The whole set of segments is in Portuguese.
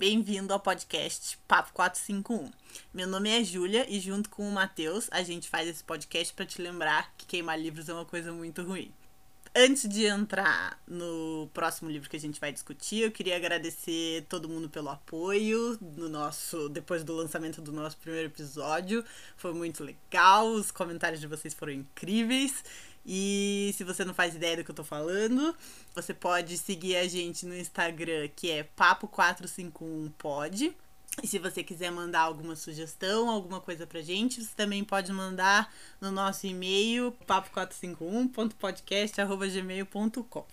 Bem-vindo ao podcast Papo 451. Meu nome é Júlia e junto com o Matheus a gente faz esse podcast para te lembrar que queimar livros é uma coisa muito ruim. Antes de entrar no próximo livro que a gente vai discutir, eu queria agradecer todo mundo pelo apoio no nosso depois do lançamento do nosso primeiro episódio. Foi muito legal, os comentários de vocês foram incríveis. E se você não faz ideia do que eu tô falando, você pode seguir a gente no Instagram, que é papo451pod. E se você quiser mandar alguma sugestão, alguma coisa pra gente, você também pode mandar no nosso e-mail, papo451.podcast.gmail.com.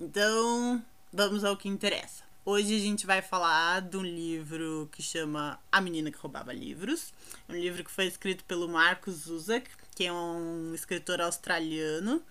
Então, vamos ao que interessa. Hoje a gente vai falar de um livro que chama A Menina que Roubava Livros. Um livro que foi escrito pelo Marcos Zuzak, que é um escritor australiano.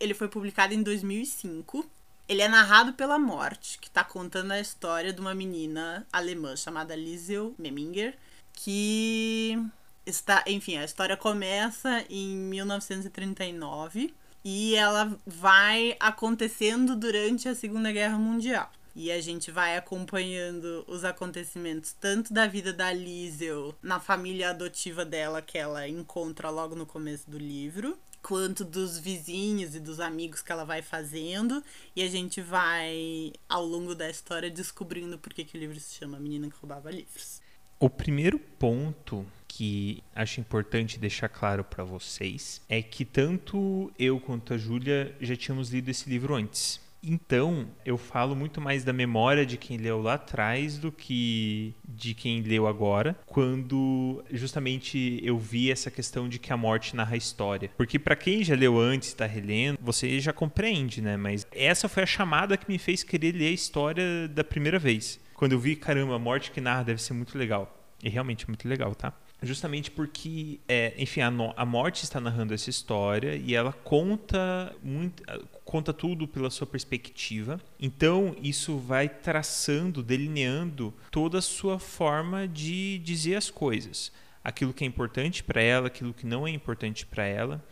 Ele foi publicado em 2005. Ele é narrado pela Morte, que está contando a história de uma menina alemã chamada Liesel Meminger, que está, enfim, a história começa em 1939 e ela vai acontecendo durante a Segunda Guerra Mundial. E a gente vai acompanhando os acontecimentos tanto da vida da Liesel na família adotiva dela que ela encontra logo no começo do livro, quanto dos vizinhos e dos amigos que ela vai fazendo. E a gente vai, ao longo da história, descobrindo por que, que o livro se chama Menina que Roubava Livros. O primeiro ponto que acho importante deixar claro para vocês é que tanto eu quanto a Júlia já tínhamos lido esse livro antes. Então, eu falo muito mais da memória de quem leu lá atrás do que de quem leu agora, quando justamente eu vi essa questão de que a morte narra a história. Porque para quem já leu antes, está relendo, você já compreende, né? Mas essa foi a chamada que me fez querer ler a história da primeira vez. Quando eu vi, caramba, a morte que narra deve ser muito legal. E realmente é muito legal, tá? Justamente porque, é, enfim, a, no, a morte está narrando essa história e ela conta muito, conta tudo pela sua perspectiva. Então, isso vai traçando, delineando toda a sua forma de dizer as coisas. Aquilo que é importante para ela, aquilo que não é importante para ela.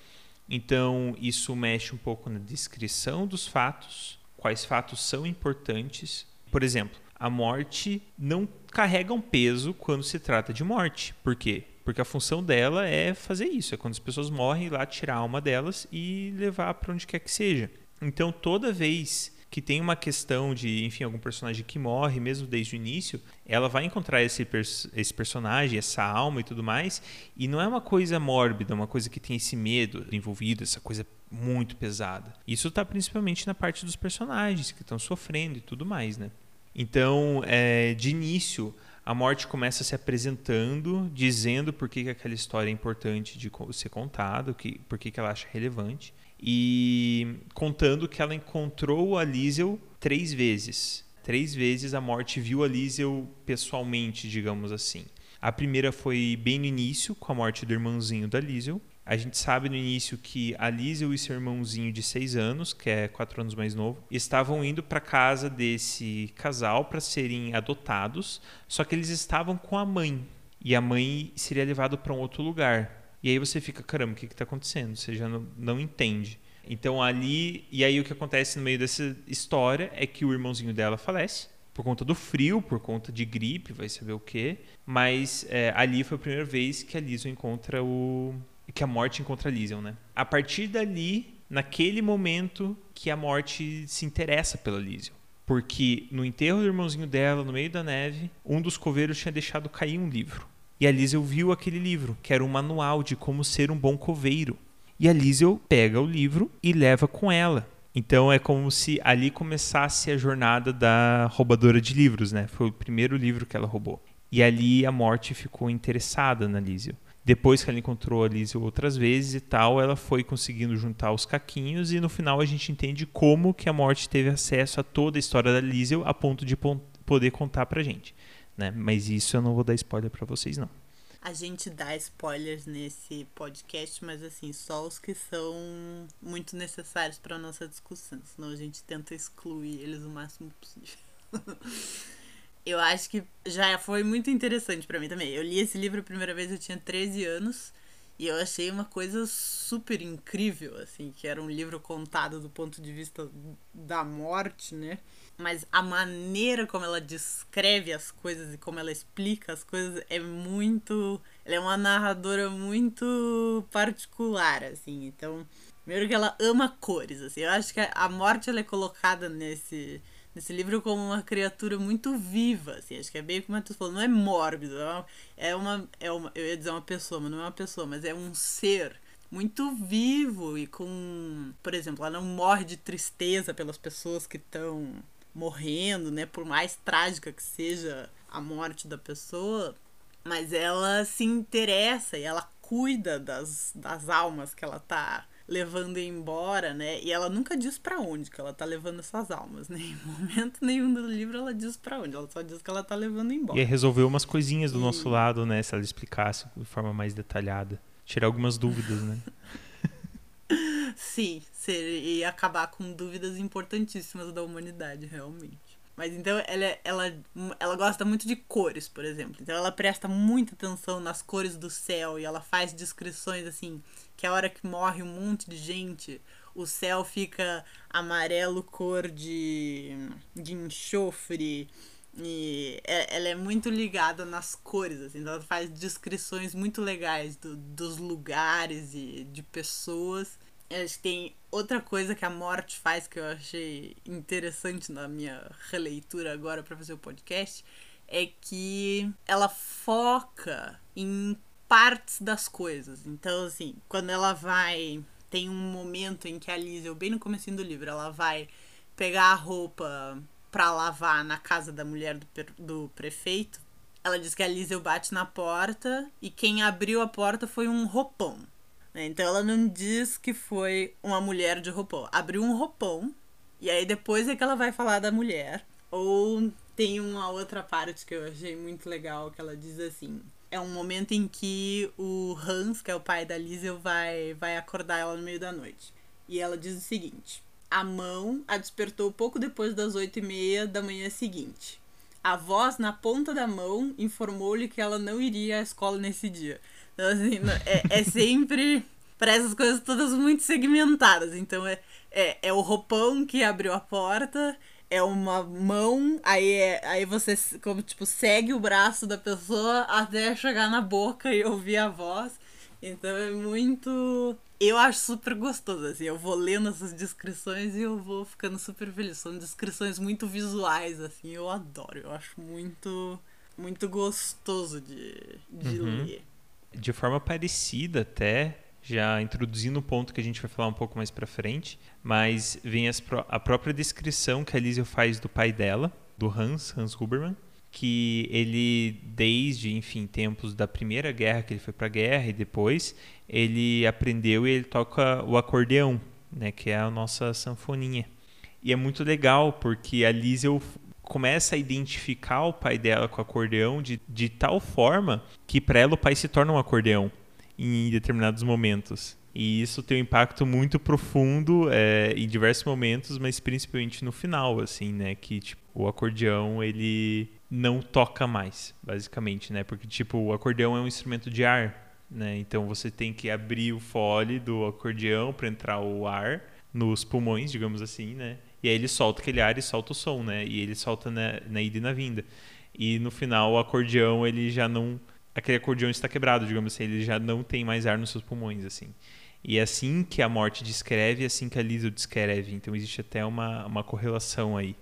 Então, isso mexe um pouco na descrição dos fatos, quais fatos são importantes. Por exemplo, a morte não carrega um peso quando se trata de morte. Por quê? Porque a função dela é fazer isso, é quando as pessoas morrem, ir lá tirar a alma delas e levar para onde quer que seja. Então, toda vez que tem uma questão de, enfim, algum personagem que morre, mesmo desde o início, ela vai encontrar esse, pers esse personagem, essa alma e tudo mais, e não é uma coisa mórbida, uma coisa que tem esse medo envolvido, essa coisa muito pesada. Isso está principalmente na parte dos personagens que estão sofrendo e tudo mais, né? Então, é, de início, a morte começa se apresentando, dizendo por que, que aquela história é importante de ser contada, que, por que, que ela acha relevante, e contando que ela encontrou a Liesel três vezes. Três vezes a morte viu a Liesel pessoalmente, digamos assim. A primeira foi bem no início, com a morte do irmãozinho da Liesel. A gente sabe no início que a Liesel e seu irmãozinho de seis anos, que é quatro anos mais novo, estavam indo para casa desse casal para serem adotados, só que eles estavam com a mãe. E a mãe seria levada para um outro lugar. E aí você fica, caramba, o que está acontecendo? Você já não, não entende. Então ali, e aí o que acontece no meio dessa história é que o irmãozinho dela falece por conta do frio, por conta de gripe, vai saber o quê. Mas é, ali foi a primeira vez que a Lisa encontra o, que a morte encontra Lision, né? A partir dali, naquele momento que a morte se interessa pela Lision. Porque no enterro do irmãozinho dela, no meio da neve, um dos coveiros tinha deixado cair um livro. E a Liesel viu aquele livro, que era um manual de como ser um bom coveiro. E a Liesel pega o livro e leva com ela. Então é como se ali começasse a jornada da roubadora de livros, né? Foi o primeiro livro que ela roubou. E ali a morte ficou interessada na Liesel. Depois que ela encontrou a Liesel outras vezes e tal, ela foi conseguindo juntar os caquinhos e no final a gente entende como que a morte teve acesso a toda a história da Liesel a ponto de poder contar pra gente, né? Mas isso eu não vou dar spoiler para vocês não. A gente dá spoilers nesse podcast, mas assim, só os que são muito necessários para nossa discussão, senão a gente tenta excluir eles o máximo possível. eu acho que já foi muito interessante para mim também. Eu li esse livro a primeira vez, eu tinha 13 anos. E eu achei uma coisa super incrível, assim, que era um livro contado do ponto de vista da morte, né? Mas a maneira como ela descreve as coisas e como ela explica as coisas é muito. Ela é uma narradora muito particular, assim. Então, primeiro que ela ama cores, assim. Eu acho que a morte ela é colocada nesse nesse livro como uma criatura muito viva, assim, acho que é bem como tu falou, não é mórbido, é uma, é uma, eu ia dizer uma pessoa, mas não é uma pessoa, mas é um ser muito vivo e com, por exemplo, ela não morre de tristeza pelas pessoas que estão morrendo, né, por mais trágica que seja a morte da pessoa, mas ela se interessa e ela cuida das, das almas que ela tá levando embora, né? E ela nunca diz para onde que ela tá levando essas almas, né? Em momento nenhum do livro ela diz para onde, ela só diz que ela tá levando embora. E resolveu umas coisinhas do e... nosso lado, né? Se ela explicasse de forma mais detalhada. Tirar algumas dúvidas, né? Sim, ser, e acabar com dúvidas importantíssimas da humanidade, realmente. Mas então ela, ela, ela gosta muito de cores, por exemplo. Então ela presta muita atenção nas cores do céu e ela faz descrições assim, que a hora que morre um monte de gente, o céu fica amarelo cor de, de enxofre. E é, ela é muito ligada nas cores, assim, então ela faz descrições muito legais do, dos lugares e de pessoas Acho que tem outra coisa que a morte faz que eu achei interessante na minha releitura agora para fazer o podcast é que ela foca em partes das coisas. Então, assim, quando ela vai. Tem um momento em que a Liesel, bem no começo do livro, ela vai pegar a roupa pra lavar na casa da mulher do, do prefeito. Ela diz que a Liesel bate na porta e quem abriu a porta foi um roupão. Né? Então ela não diz que foi uma mulher de roupão. Abriu um roupão e aí depois é que ela vai falar da mulher. Ou tem uma outra parte que eu achei muito legal que ela diz assim. É um momento em que o Hans, que é o pai da Liesel, vai, vai acordar ela no meio da noite. E ela diz o seguinte: A mão a despertou pouco depois das oito e meia da manhã seguinte. A voz na ponta da mão informou-lhe que ela não iria à escola nesse dia. Então, assim, é, é sempre para essas coisas todas muito segmentadas. Então, é, é, é o roupão que abriu a porta, é uma mão, aí, é, aí você como, tipo, segue o braço da pessoa até chegar na boca e ouvir a voz. Então é muito. Eu acho super gostoso, assim. Eu vou lendo essas descrições e eu vou ficando super feliz. São descrições muito visuais, assim. Eu adoro. Eu acho muito, muito gostoso de, de uhum. ler de forma parecida até, já introduzindo o ponto que a gente vai falar um pouco mais para frente, mas vem as, a própria descrição que a Liesel faz do pai dela, do Hans, Hans Huberman, que ele desde, enfim, tempos da Primeira Guerra, que ele foi para a guerra e depois, ele aprendeu e ele toca o acordeão, né, que é a nossa sanfoninha. E é muito legal porque a Liesel começa a identificar o pai dela com o acordeão de, de tal forma que para ela o pai se torna um acordeão em determinados momentos. E isso tem um impacto muito profundo é, em diversos momentos, mas principalmente no final, assim, né? Que tipo, o acordeão ele não toca mais, basicamente, né? Porque tipo o acordeão é um instrumento de ar, né? Então você tem que abrir o fole do acordeão para entrar o ar nos pulmões, digamos assim, né? E aí ele solta aquele ar e solta o som, né? E ele solta na, na ida e na vinda. E no final o acordeão, ele já não. Aquele acordeão está quebrado, digamos assim, ele já não tem mais ar nos seus pulmões, assim. E é assim que a morte descreve, é assim que a Liesel descreve. Então existe até uma, uma correlação aí.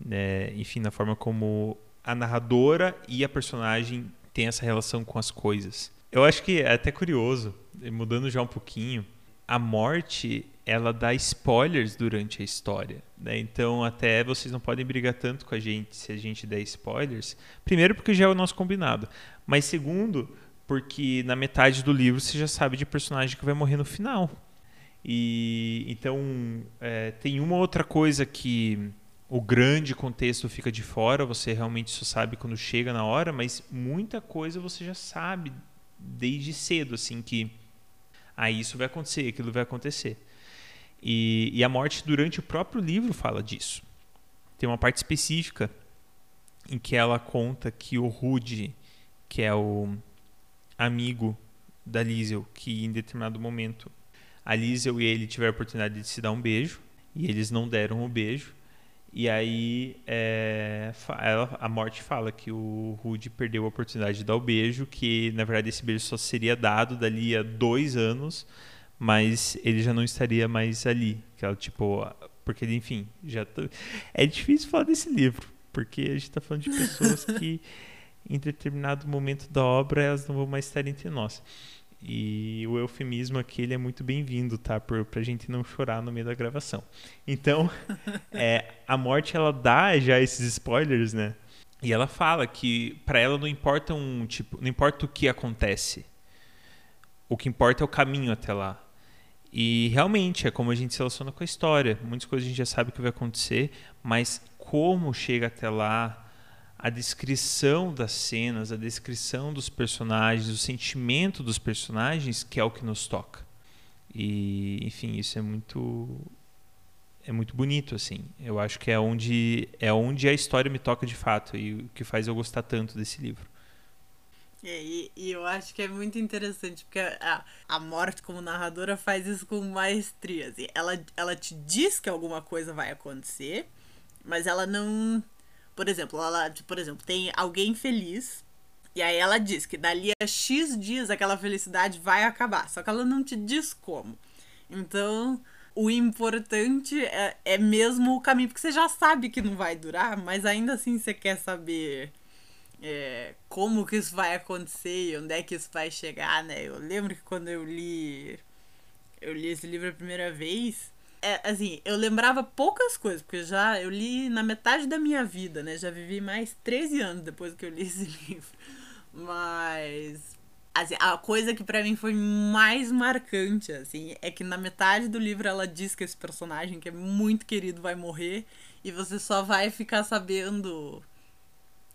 Né? Enfim, na forma como a narradora e a personagem têm essa relação com as coisas. Eu acho que é até curioso, mudando já um pouquinho, a morte ela dá spoilers durante a história. Né? Então, até vocês não podem brigar tanto com a gente se a gente der spoilers. Primeiro, porque já é o nosso combinado. Mas, segundo, porque na metade do livro você já sabe de personagem que vai morrer no final. E então é, tem uma outra coisa que o grande contexto fica de fora, você realmente só sabe quando chega na hora, mas muita coisa você já sabe desde cedo, assim, que ah, isso vai acontecer, aquilo vai acontecer. E, e a morte, durante o próprio livro, fala disso. Tem uma parte específica em que ela conta que o Rude, que é o amigo da Liesel, que em determinado momento a Liesel e ele tiveram a oportunidade de se dar um beijo e eles não deram o beijo. E aí é, a morte fala que o Rude perdeu a oportunidade de dar o beijo, que na verdade esse beijo só seria dado dali a dois anos, mas ele já não estaria mais ali. Que ela, tipo, porque enfim, já tô... é difícil falar desse livro, porque a gente está falando de pessoas que em determinado momento da obra elas não vão mais estar entre nós. E o eufemismo aqui ele é muito bem-vindo, tá? Por, pra gente não chorar no meio da gravação. Então, é, a morte ela dá já esses spoilers, né? E ela fala que para ela não importa um tipo, não importa o que acontece. O que importa é o caminho até lá. E realmente é como a gente se relaciona com a história. Muitas coisas a gente já sabe que vai acontecer, mas como chega até lá, a descrição das cenas, a descrição dos personagens, o sentimento dos personagens, que é o que nos toca. E, enfim, isso é muito é muito bonito assim. Eu acho que é onde é onde a história me toca de fato e o que faz eu gostar tanto desse livro. É, e, e, eu acho que é muito interessante, porque a, a morte como narradora faz isso com maestria. Assim. Ela, ela te diz que alguma coisa vai acontecer, mas ela não por exemplo, ela, por exemplo, tem alguém feliz e aí ela diz que dali a X dias aquela felicidade vai acabar, só que ela não te diz como. Então, o importante é, é mesmo o caminho, porque você já sabe que não vai durar, mas ainda assim você quer saber é, como que isso vai acontecer e onde é que isso vai chegar, né? Eu lembro que quando eu li eu li esse livro a primeira vez, é, assim, eu lembrava poucas coisas, porque já eu li na metade da minha vida, né? Já vivi mais 13 anos depois que eu li esse livro. Mas assim, a coisa que para mim foi mais marcante, assim, é que na metade do livro ela diz que esse personagem que é muito querido vai morrer e você só vai ficar sabendo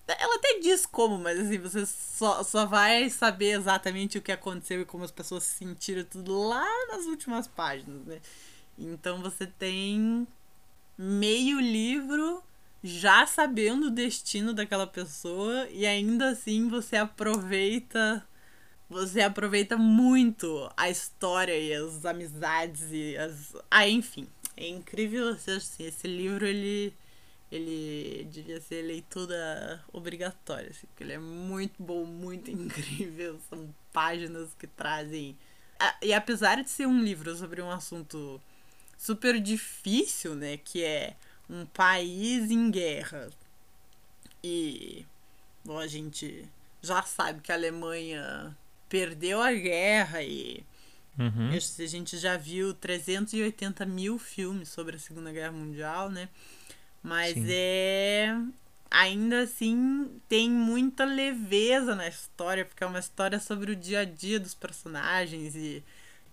ela até diz como, mas assim, você só, só vai saber exatamente o que aconteceu e como as pessoas se sentiram tudo lá nas últimas páginas, né? Então você tem meio livro já sabendo o destino daquela pessoa e ainda assim você aproveita você aproveita muito a história e as amizades e as ah enfim é incrível assim, esse livro ele ele devia ser leitura obrigatória assim, porque ele é muito bom muito incrível são páginas que trazem e apesar de ser um livro sobre um assunto super difícil, né? Que é um país em guerra. E bom, a gente já sabe que a Alemanha perdeu a guerra e uhum. a gente já viu 380 mil filmes sobre a Segunda Guerra Mundial, né? Mas Sim. é. Ainda assim, tem muita leveza na história, porque é uma história sobre o dia a dia dos personagens e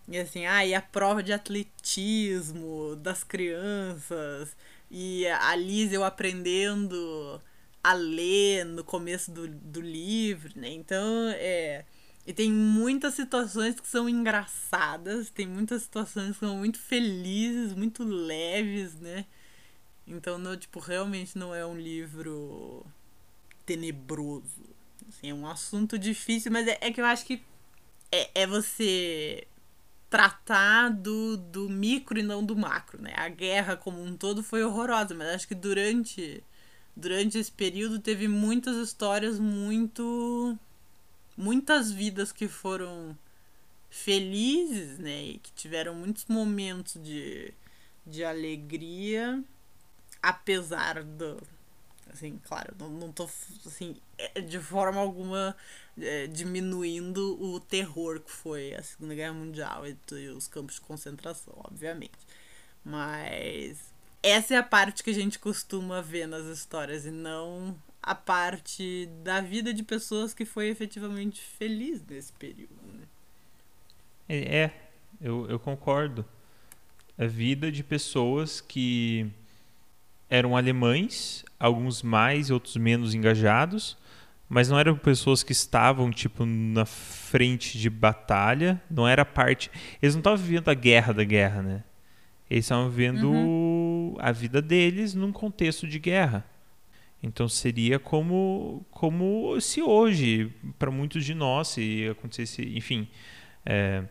e assim, ah, e a prova de atletismo das crianças, e a Liz eu aprendendo a ler no começo do, do livro, né? Então, é. E tem muitas situações que são engraçadas, tem muitas situações que são muito felizes, muito leves, né? Então, não, tipo, realmente não é um livro tenebroso. Assim, é um assunto difícil, mas é, é que eu acho que é, é você tratar do, do micro e não do macro, né? A guerra como um todo foi horrorosa, mas acho que durante durante esse período teve muitas histórias muito muitas vidas que foram felizes, né, e que tiveram muitos momentos de, de alegria, apesar do, assim, claro, não, não tô, assim, é, de forma alguma é, diminuindo o terror que foi a Segunda Guerra Mundial e, e os campos de concentração, obviamente. Mas essa é a parte que a gente costuma ver nas histórias e não a parte da vida de pessoas que foi efetivamente feliz nesse período, né? É, é eu, eu concordo. A vida de pessoas que eram alemães, alguns mais, outros menos engajados, mas não eram pessoas que estavam tipo na frente de batalha, não era parte, eles não estavam vivendo a guerra da guerra, né? Eles estavam vivendo uhum. a vida deles num contexto de guerra. Então seria como como se hoje para muitos de nós se acontecesse, enfim, é,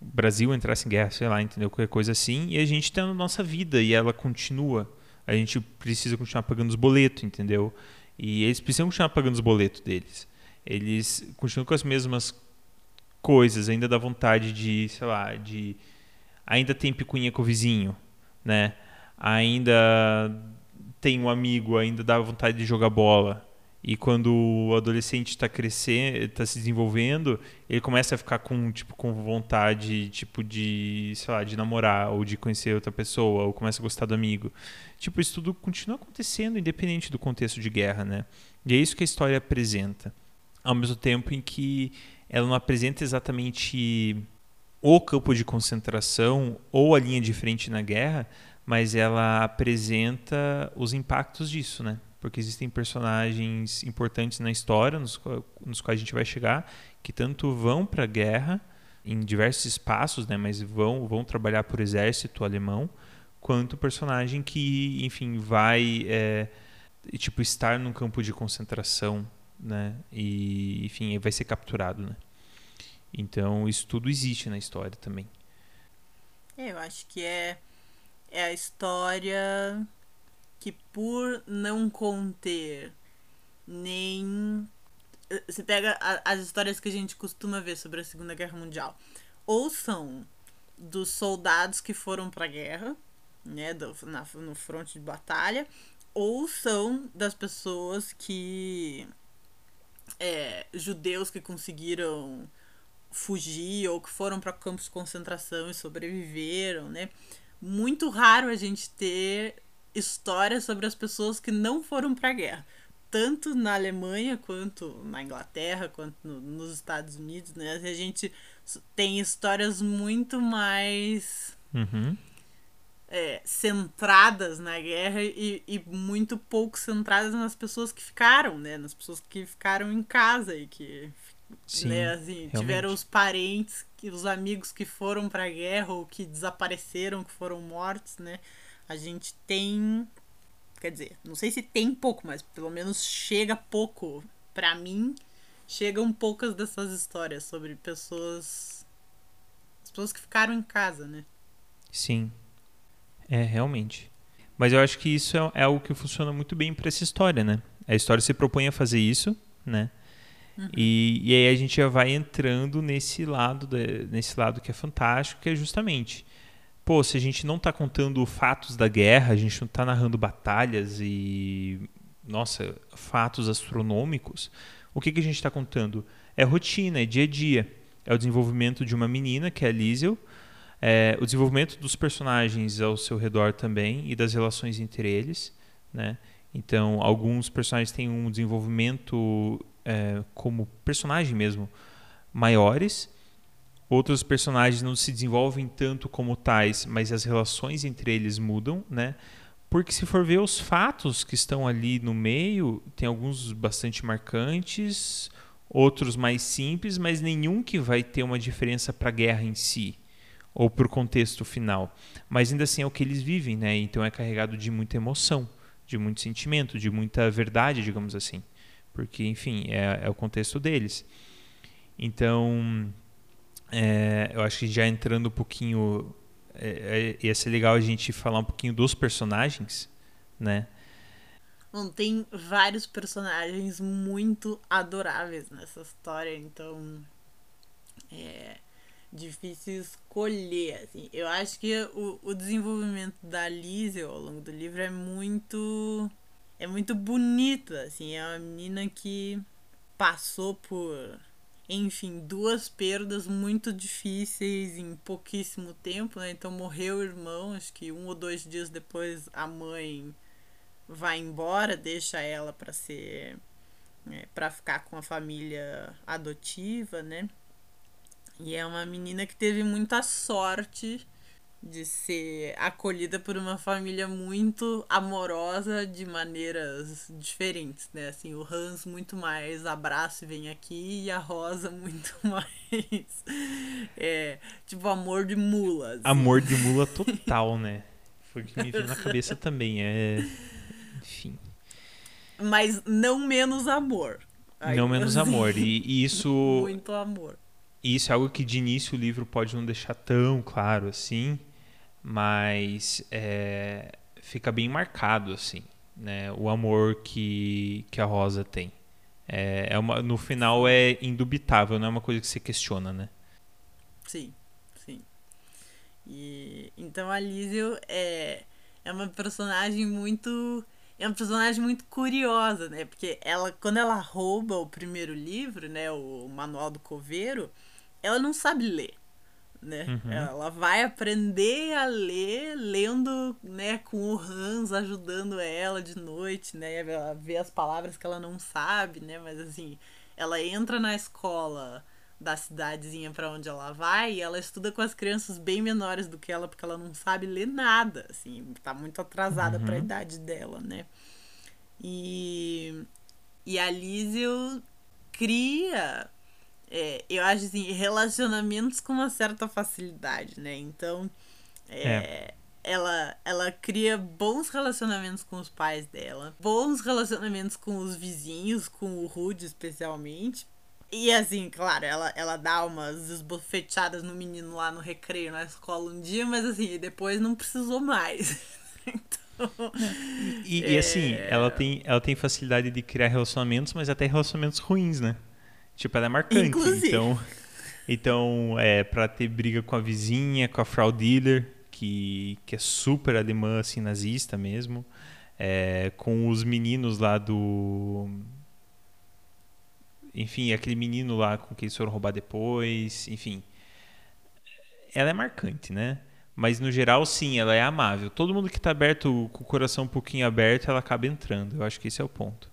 o Brasil entrasse em guerra, sei lá, entendeu? Qualquer coisa assim, e a gente tem a nossa vida e ela continua. A gente precisa continuar pagando os boletos, entendeu? E eles precisam continuar pagando os boletos deles. Eles continuam com as mesmas coisas, ainda dá vontade de, sei lá, de ainda tem picuinha com o vizinho, né? Ainda tem um amigo, ainda dá vontade de jogar bola. E quando o adolescente está crescendo, está se desenvolvendo, ele começa a ficar com tipo com vontade tipo de, sei lá, de namorar ou de conhecer outra pessoa, ou começa a gostar do amigo. Tipo, isso tudo continua acontecendo independente do contexto de guerra, né? E é isso que a história apresenta. Ao mesmo tempo em que ela não apresenta exatamente o campo de concentração ou a linha de frente na guerra, mas ela apresenta os impactos disso, né? Porque existem personagens importantes na história, nos, nos quais a gente vai chegar, que tanto vão para a guerra em diversos espaços, né, mas vão, vão trabalhar por exército alemão, quanto personagem que, enfim, vai é, tipo estar num campo de concentração, né, e enfim, vai ser capturado, né. Então isso tudo existe na história também. É, eu acho que é é a história que por não conter nem. Você pega as histórias que a gente costuma ver sobre a Segunda Guerra Mundial. Ou são dos soldados que foram pra guerra, né, do, na, no fronte de batalha, ou são das pessoas que. É, judeus que conseguiram fugir ou que foram para campos de concentração e sobreviveram, né? Muito raro a gente ter histórias sobre as pessoas que não foram para a guerra. Tanto na Alemanha quanto na Inglaterra, quanto no, nos Estados Unidos, né? A gente tem histórias muito mais uhum. é, centradas na guerra e, e muito pouco centradas nas pessoas que ficaram, né? Nas pessoas que ficaram em casa e que Sim, né, assim, tiveram os parentes, os amigos que foram para a guerra ou que desapareceram, que foram mortos, né? A gente tem. Quer dizer, não sei se tem pouco, mas pelo menos chega pouco. Pra mim, chegam poucas dessas histórias sobre pessoas. As pessoas que ficaram em casa, né? Sim. É, realmente. Mas eu acho que isso é, é algo que funciona muito bem para essa história, né? A história se propõe a fazer isso, né? Uhum. E, e aí a gente já vai entrando nesse lado, de, nesse lado que é fantástico, que é justamente pô, se a gente não está contando fatos da guerra, a gente não está narrando batalhas e, nossa, fatos astronômicos, o que, que a gente está contando? É rotina, é dia a dia. É o desenvolvimento de uma menina, que é a Liesel, é o desenvolvimento dos personagens ao seu redor também e das relações entre eles, né? Então, alguns personagens têm um desenvolvimento é, como personagem mesmo maiores Outros personagens não se desenvolvem tanto como tais, mas as relações entre eles mudam, né? Porque se for ver os fatos que estão ali no meio, tem alguns bastante marcantes, outros mais simples, mas nenhum que vai ter uma diferença para a guerra em si ou para o contexto final. Mas ainda assim é o que eles vivem, né? Então é carregado de muita emoção, de muito sentimento, de muita verdade, digamos assim. Porque, enfim, é, é o contexto deles. Então, é, eu acho que já entrando um pouquinho. É, é, ia ser legal a gente falar um pouquinho dos personagens, né? Bom, tem vários personagens muito adoráveis nessa história, então. É difícil escolher, assim. Eu acho que o, o desenvolvimento da Lizzie ao longo do livro é muito. É muito bonito, assim. É uma menina que passou por enfim, duas perdas muito difíceis em pouquíssimo tempo, né? Então morreu o irmão, acho que um ou dois dias depois a mãe vai embora, deixa ela para ser é, para ficar com a família adotiva, né? E é uma menina que teve muita sorte de ser acolhida por uma família muito amorosa de maneiras diferentes, né? Assim, o Hans muito mais abraço e vem aqui e a Rosa muito mais é, tipo amor de mula. Assim. Amor de mula total, né? Foi o que me veio na cabeça também, é enfim. Mas não menos amor. Não menos amor e, e isso muito amor E isso é algo que de início o livro pode não deixar tão claro assim, mas é, fica bem marcado assim, né? O amor que, que a Rosa tem. É, é uma, no final é indubitável, não é uma coisa que você questiona, né? Sim, sim. E então a Lísio é, é uma personagem muito é uma personagem muito curiosa, né? Porque ela quando ela rouba o primeiro livro, né, o Manual do Coveiro, ela não sabe ler né? Uhum. Ela vai aprender a ler lendo, né, com o Hans ajudando ela de noite, né? Ela vê as palavras que ela não sabe, né? Mas assim, ela entra na escola da cidadezinha para onde ela vai e ela estuda com as crianças bem menores do que ela porque ela não sabe ler nada, assim, tá muito atrasada uhum. para a idade dela, né? E e a Lísio cria é, eu acho assim, relacionamentos com uma certa facilidade, né? Então, é, é. Ela, ela cria bons relacionamentos com os pais dela, bons relacionamentos com os vizinhos, com o Rude especialmente. E assim, claro, ela, ela dá umas esbofeteadas no menino lá no recreio na escola um dia, mas assim, depois não precisou mais. então, e, é... e, assim, ela tem, ela tem facilidade de criar relacionamentos, mas até relacionamentos ruins, né? Tipo, ela é marcante. Inclusive. Então, então é pra ter briga com a vizinha, com a Frau Dealer, que, que é super alemã, assim, nazista mesmo. É, com os meninos lá do. Enfim, aquele menino lá com quem eles foram roubar depois. Enfim. Ela é marcante, né? Mas no geral, sim, ela é amável. Todo mundo que está aberto, com o coração um pouquinho aberto, ela acaba entrando. Eu acho que esse é o ponto.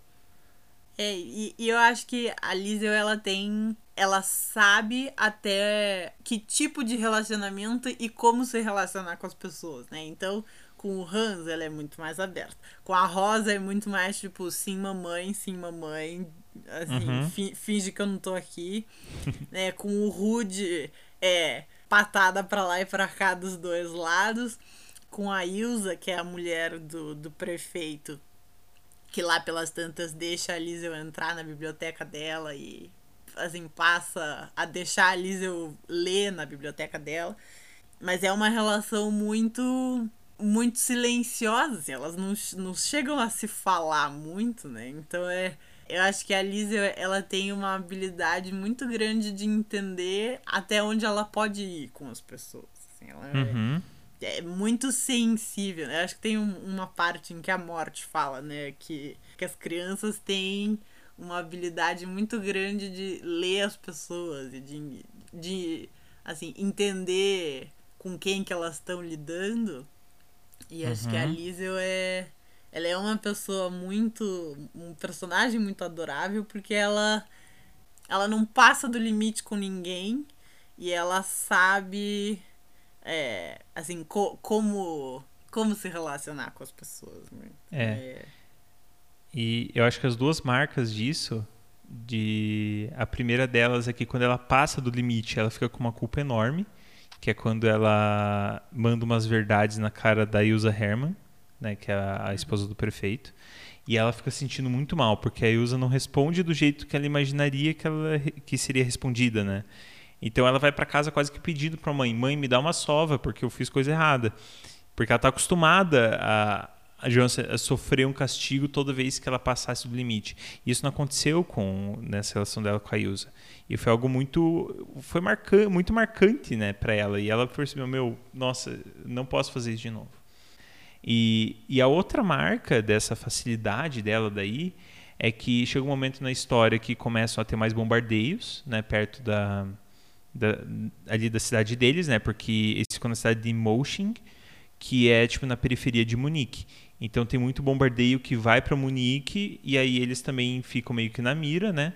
É, e, e, eu acho que a Liesel, ela tem. Ela sabe até que tipo de relacionamento e como se relacionar com as pessoas, né? Então, com o Hans, ela é muito mais aberta. Com a Rosa é muito mais tipo, sim, mamãe, sim, mamãe. Assim, uhum. fi, finge que eu não tô aqui. é, com o Rude, é patada pra lá e pra cá dos dois lados. Com a Ilza, que é a mulher do, do prefeito, que lá pelas tantas deixa a Liesel entrar na biblioteca dela e assim passa a deixar a Liesel ler na biblioteca dela. Mas é uma relação muito muito silenciosa, assim, elas não, não chegam a se falar muito, né? Então é eu acho que a Liesel, ela tem uma habilidade muito grande de entender até onde ela pode ir com as pessoas. Assim, ela é uhum. é é muito sensível. Né? Acho que tem um, uma parte em que a morte fala, né? Que, que as crianças têm uma habilidade muito grande de ler as pessoas e de, de assim, entender com quem que elas estão lidando. E acho uhum. que a uhum. Liesel é. Ela é uma pessoa muito. um personagem muito adorável porque ela. Ela não passa do limite com ninguém e ela sabe é, assim, co como, como se relacionar com as pessoas. Né? É. é. E eu acho que as duas marcas disso, de a primeira delas é que quando ela passa do limite, ela fica com uma culpa enorme, que é quando ela manda umas verdades na cara da Ilza Herman, né, que é a, esposa do prefeito. E ela fica sentindo muito mal, porque a Ilza não responde do jeito que ela imaginaria que, ela, que seria respondida, né? Então ela vai para casa quase que pedindo para a mãe: mãe, me dá uma sova, porque eu fiz coisa errada. Porque ela está acostumada a, a Johanna a sofrer um castigo toda vez que ela passasse do limite. E isso não aconteceu com nessa relação dela com a Ilza. E foi algo muito foi marcante, muito marcante, né, para ela. E ela percebeu, meu, nossa, não posso fazer isso de novo. E, e a outra marca dessa facilidade dela daí é que chega um momento na história que começam a ter mais bombardeios, né, perto da da, ali da cidade deles, né? Porque eles ficam na cidade de Mosching, que é tipo na periferia de Munique. Então tem muito bombardeio que vai para Munique e aí eles também ficam meio que na mira, né?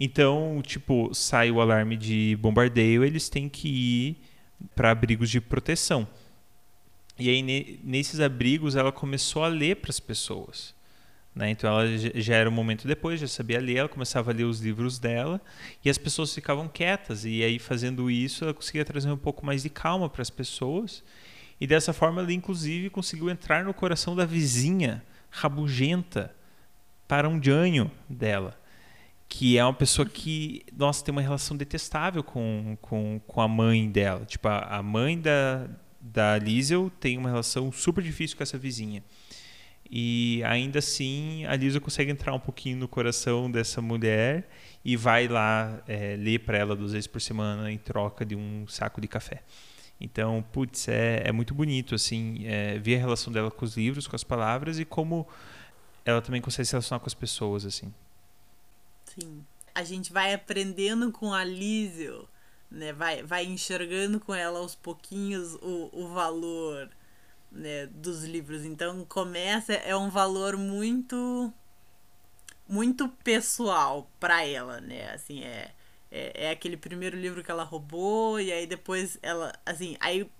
Então, tipo, sai o alarme de bombardeio, eles têm que ir para abrigos de proteção. E aí nesses abrigos ela começou a ler para as pessoas. Né? Então ela já era um momento depois, já sabia ler, ela começava a ler os livros dela e as pessoas ficavam quietas. E aí fazendo isso, ela conseguia trazer um pouco mais de calma para as pessoas. E dessa forma ela inclusive conseguiu entrar no coração da vizinha rabugenta para um janho dela. que é uma pessoa que, nossa, tem uma relação detestável com, com, com a mãe dela. Tipo, a, a mãe da, da Liesel tem uma relação super difícil com essa vizinha. E ainda assim, a Liesel consegue entrar um pouquinho no coração dessa mulher e vai lá é, ler para ela duas vezes por semana em troca de um saco de café. Então, putz, é, é muito bonito, assim, é, ver a relação dela com os livros, com as palavras e como ela também consegue se relacionar com as pessoas, assim. Sim. A gente vai aprendendo com a Lísio, né? Vai, vai enxergando com ela aos pouquinhos o, o valor né, dos livros. Então começa, é um valor muito muito pessoal para ela, né? Assim, é, é, é, aquele primeiro livro que ela roubou e aí depois ela, assim, aí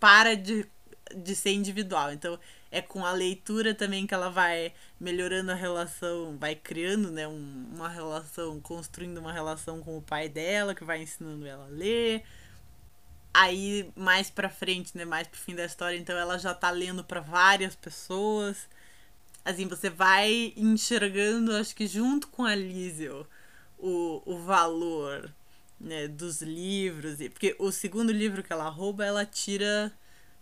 para de, de ser individual. Então é com a leitura também que ela vai melhorando a relação, vai criando, né, um, uma relação, construindo uma relação com o pai dela, que vai ensinando ela a ler. Aí mais pra frente, né, mais pro fim da história, então ela já tá lendo para várias pessoas. Assim, você vai enxergando, acho que junto com a Liesel, o, o valor né, dos livros. Porque o segundo livro que ela rouba, ela tira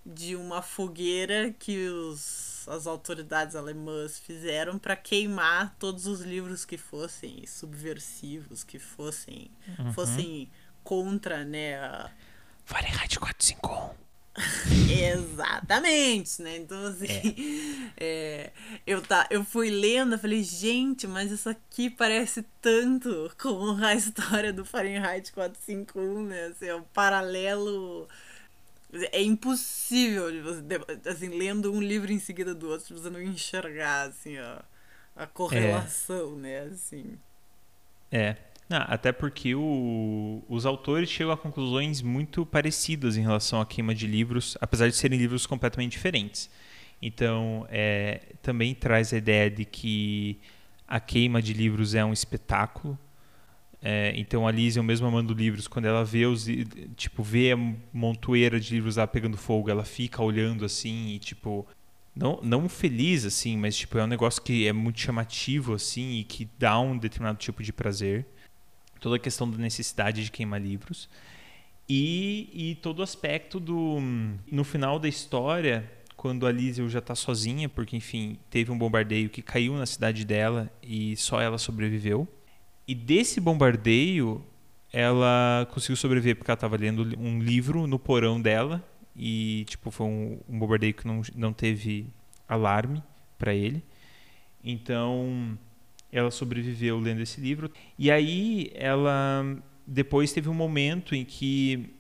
de uma fogueira que os, as autoridades alemãs fizeram para queimar todos os livros que fossem subversivos, que fossem, uhum. fossem contra, né? A... Fahrenheit 451. Exatamente, né? Então, assim, é. É, eu, tá, eu fui lendo, eu falei, gente, mas isso aqui parece tanto com a história do Fahrenheit 451, né? Assim, é um paralelo é impossível de você, assim, lendo um livro em seguida do outro, você não enxergar, assim, a, a correlação, é. né, assim. É. Não, até porque o, os autores chegam a conclusões muito parecidas em relação à queima de livros, apesar de serem livros completamente diferentes. Então, é, também traz a ideia de que a queima de livros é um espetáculo, é, então a Lizzie, mesmo amando livros, quando ela vê os tipo vê a montoeira de livros lá pegando fogo, ela fica olhando assim e tipo não, não feliz assim, mas tipo é um negócio que é muito chamativo assim e que dá um determinado tipo de prazer. Toda a questão da necessidade de queimar livros e, e todo o aspecto do no final da história quando a Liesel já está sozinha, porque enfim teve um bombardeio que caiu na cidade dela e só ela sobreviveu e desse bombardeio, ela conseguiu sobreviver porque ela estava lendo um livro no porão dela e tipo foi um, um bombardeio que não, não teve alarme para ele. Então, ela sobreviveu lendo esse livro. E aí ela depois teve um momento em que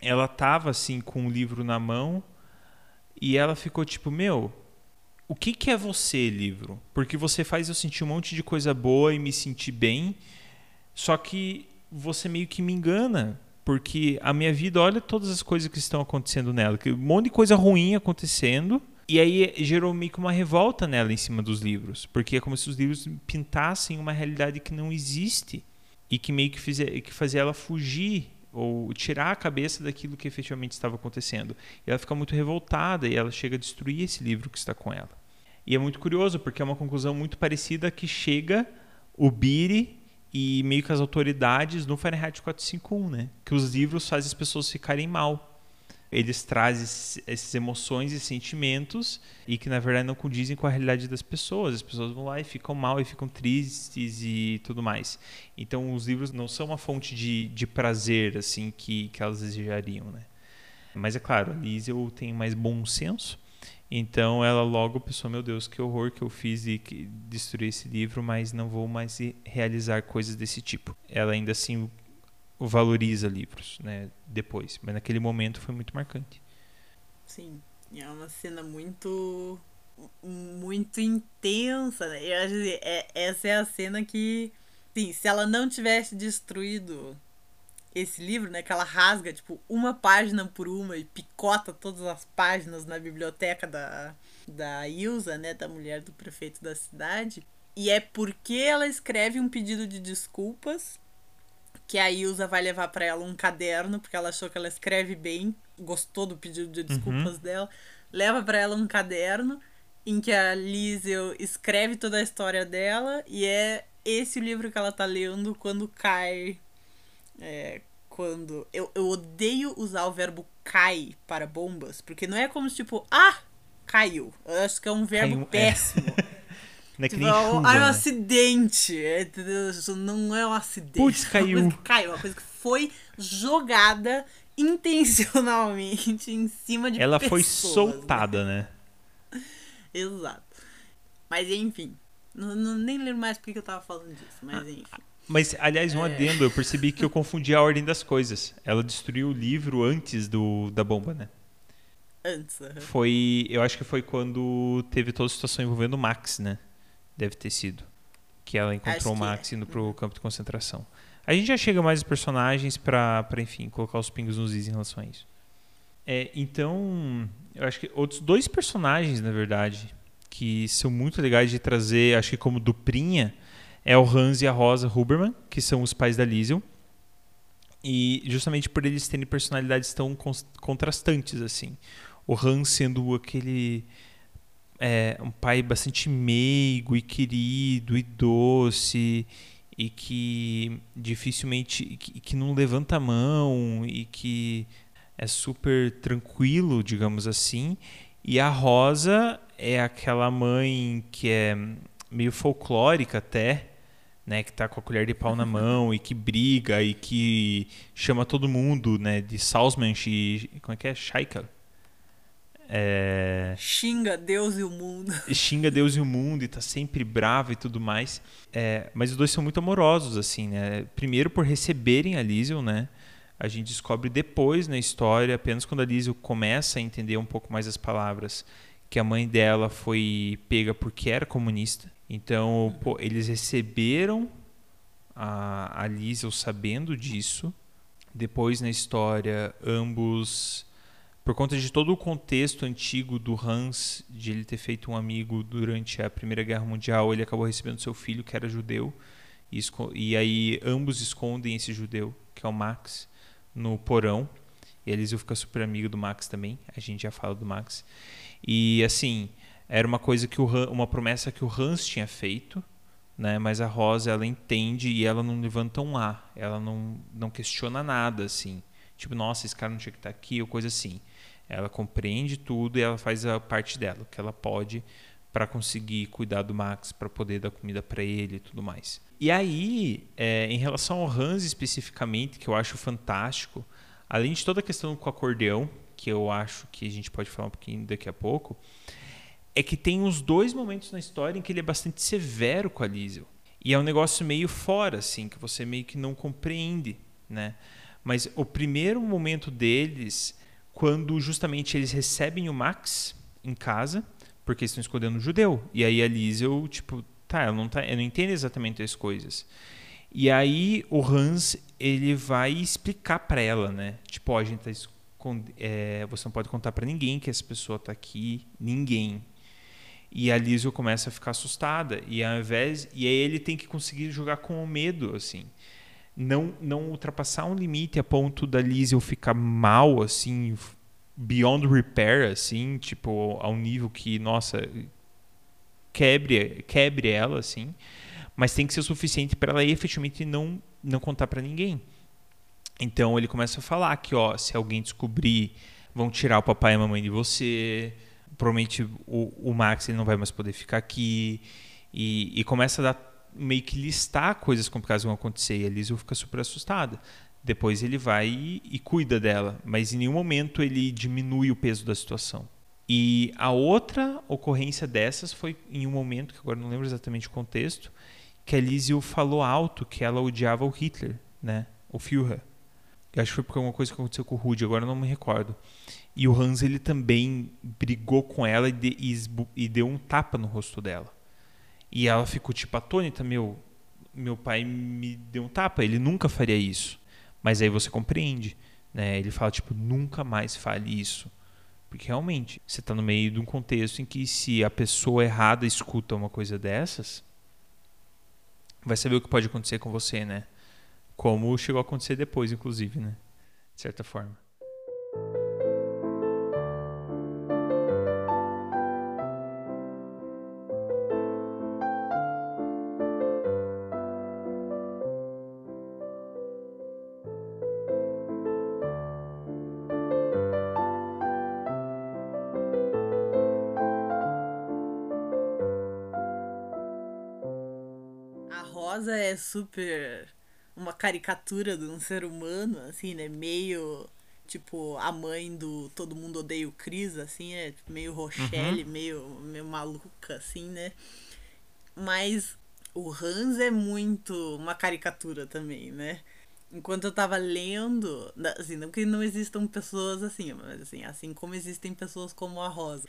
ela estava assim com o livro na mão e ela ficou tipo, meu, o que, que é você, livro? Porque você faz eu sentir um monte de coisa boa e me sentir bem, só que você meio que me engana, porque a minha vida, olha todas as coisas que estão acontecendo nela, um monte de coisa ruim acontecendo, e aí gerou meio que uma revolta nela em cima dos livros, porque é como se os livros pintassem uma realidade que não existe e que meio que, fizia, que fazia ela fugir ou tirar a cabeça daquilo que efetivamente estava acontecendo. E ela fica muito revoltada e ela chega a destruir esse livro que está com ela. E é muito curioso, porque é uma conclusão muito parecida que chega o Biri e meio que as autoridades no Fahrenheit 451, né? Que os livros fazem as pessoas ficarem mal. Eles trazem essas emoções e sentimentos e que na verdade não condizem com a realidade das pessoas. As pessoas vão lá e ficam mal e ficam tristes e tudo mais. Então os livros não são uma fonte de, de prazer assim que, que elas desejariam, né? Mas é claro, a Liesel tem mais bom senso então ela logo pensou, meu Deus, que horror que eu fiz e que destruí esse livro, mas não vou mais realizar coisas desse tipo. Ela ainda assim valoriza livros, né, depois, mas naquele momento foi muito marcante. Sim, é uma cena muito muito intensa, né? Eu acho que é, essa é a cena que, sim, se ela não tivesse destruído esse livro, né? Que ela rasga, tipo, uma página por uma e picota todas as páginas na biblioteca da, da Ilza, né? Da mulher do prefeito da cidade. E é porque ela escreve um pedido de desculpas que a Ilza vai levar para ela um caderno, porque ela achou que ela escreve bem, gostou do pedido de desculpas uhum. dela, leva para ela um caderno em que a Liesel escreve toda a história dela e é esse o livro que ela tá lendo quando cai. É, quando. Eu, eu odeio usar o verbo cai para bombas, porque não é como tipo, ah, caiu. Eu acho que é um verbo Caiu, é. péssimo. É. Não é que tipo, nem chuva, ah, é um né? acidente. Isso não é um acidente. Putz, caiu. Uma coisa que caiu, uma coisa que foi jogada intencionalmente em cima de Ela pessoas, foi soltada, né? né? Exato. Mas enfim. Não, não, nem lembro mais porque eu tava falando disso, mas ah, enfim. Mas, aliás, um é... adendo, eu percebi que eu confundi a ordem das coisas. Ela destruiu o livro antes do, da bomba, né? Antes. Uhum. Foi. Eu acho que foi quando teve toda a situação envolvendo o Max, né? Deve ter sido. Que ela encontrou o Max é. indo pro uhum. campo de concentração. A gente já chega mais os personagens pra, pra, enfim, colocar os pingos nos is em relação a isso. É, então, eu acho que outros dois personagens, na verdade, que são muito legais de trazer, acho que como duplinha, é o Hans e a Rosa Huberman, que são os pais da Liesel. E justamente por eles terem personalidades tão contrastantes assim o Han sendo aquele é, um pai bastante meigo e querido e doce e que dificilmente que, que não levanta a mão e que é super tranquilo, digamos assim. E a Rosa é aquela mãe que é meio folclórica até, né, que tá com a colher de pau na mão e que briga e que chama todo mundo, né, de Salzmann e como é que é? Shaika. É... Xinga Deus e o mundo. Xinga Deus e o mundo e tá sempre bravo e tudo mais. É, mas os dois são muito amorosos, assim, né? Primeiro por receberem a Liesel, né? A gente descobre depois na história, apenas quando a Liesel começa a entender um pouco mais as palavras, que a mãe dela foi pega porque era comunista. Então, pô, eles receberam a, a Liesel sabendo disso. Depois na história, ambos por conta de todo o contexto antigo do Hans, de ele ter feito um amigo durante a Primeira Guerra Mundial, ele acabou recebendo seu filho, que era judeu, e, e aí ambos escondem esse judeu, que é o Max, no porão. E a Eliseu fica super amigo do Max também, a gente já fala do Max. E assim, era uma coisa que o uma promessa que o Hans tinha feito, né? Mas a Rosa ela entende e ela não levanta um A, ela não não questiona nada assim. Tipo, nossa, esse cara não tinha que estar aqui ou coisa assim. Ela compreende tudo e ela faz a parte dela, que ela pode para conseguir cuidar do Max, para poder dar comida para ele e tudo mais. E aí, é, em relação ao Hans especificamente, que eu acho fantástico, além de toda a questão com o acordeão, que eu acho que a gente pode falar um pouquinho daqui a pouco, é que tem uns dois momentos na história em que ele é bastante severo com a Liesel. E é um negócio meio fora, assim, que você meio que não compreende, né? Mas o primeiro momento deles quando justamente eles recebem o Max em casa, porque estão escondendo um judeu. E aí a Liesel, tipo, tá, ela não, tá, ela não entende exatamente as coisas. E aí o Hans, ele vai explicar para ela, né? Tipo, ó, a gente tá é, você não pode contar para ninguém que essa pessoa tá aqui, ninguém. E a Liesel começa a ficar assustada e ao invés e aí ele tem que conseguir jogar com o medo, assim não não ultrapassar um limite a ponto da Liesel ficar mal assim beyond repair assim tipo a um nível que nossa quebre quebre ela assim. Mas tem que ser o suficiente para ela efetivamente não não contar para ninguém. Então ele começa a falar que ó se alguém descobrir vão tirar o papai e a mamãe de você provavelmente o, o Max ele não vai mais poder ficar aqui e, e começa a dar meio que listar coisas complicadas que vão acontecer e a Liesel fica super assustada. Depois ele vai e, e, cuida dela, mas em nenhum momento ele diminui o peso da situação. E a outra ocorrência dessas foi em um momento, que agora não lembro exatamente o contexto, que a Liesel falou alto que ela odiava o Hitler, né? O Führer. Eu acho que foi por alguma coisa que aconteceu com o Rudy, agora não me recordo. E o Hans ele também brigou com ela e, de, e, e deu um tapa no rosto dela. E ela ficou tipo atônita, meu, meu pai me deu um tapa, ele nunca faria isso. Mas aí você compreende, né? Ele fala tipo, nunca mais fale isso. Porque realmente, você está no meio de um contexto em que se a pessoa errada escuta uma coisa dessas, vai saber o que pode acontecer com você, né? Como chegou a acontecer depois, inclusive, né? De certa forma. Super uma caricatura de um ser humano, assim, né? Meio tipo a mãe do Todo Mundo Odeia o Cris, assim, é tipo, meio Rochelle, uhum. meio, meio maluca, assim, né? Mas o Hans é muito uma caricatura também, né? Enquanto eu tava lendo, assim, não que não existam pessoas assim, mas assim, assim como existem pessoas como a Rosa.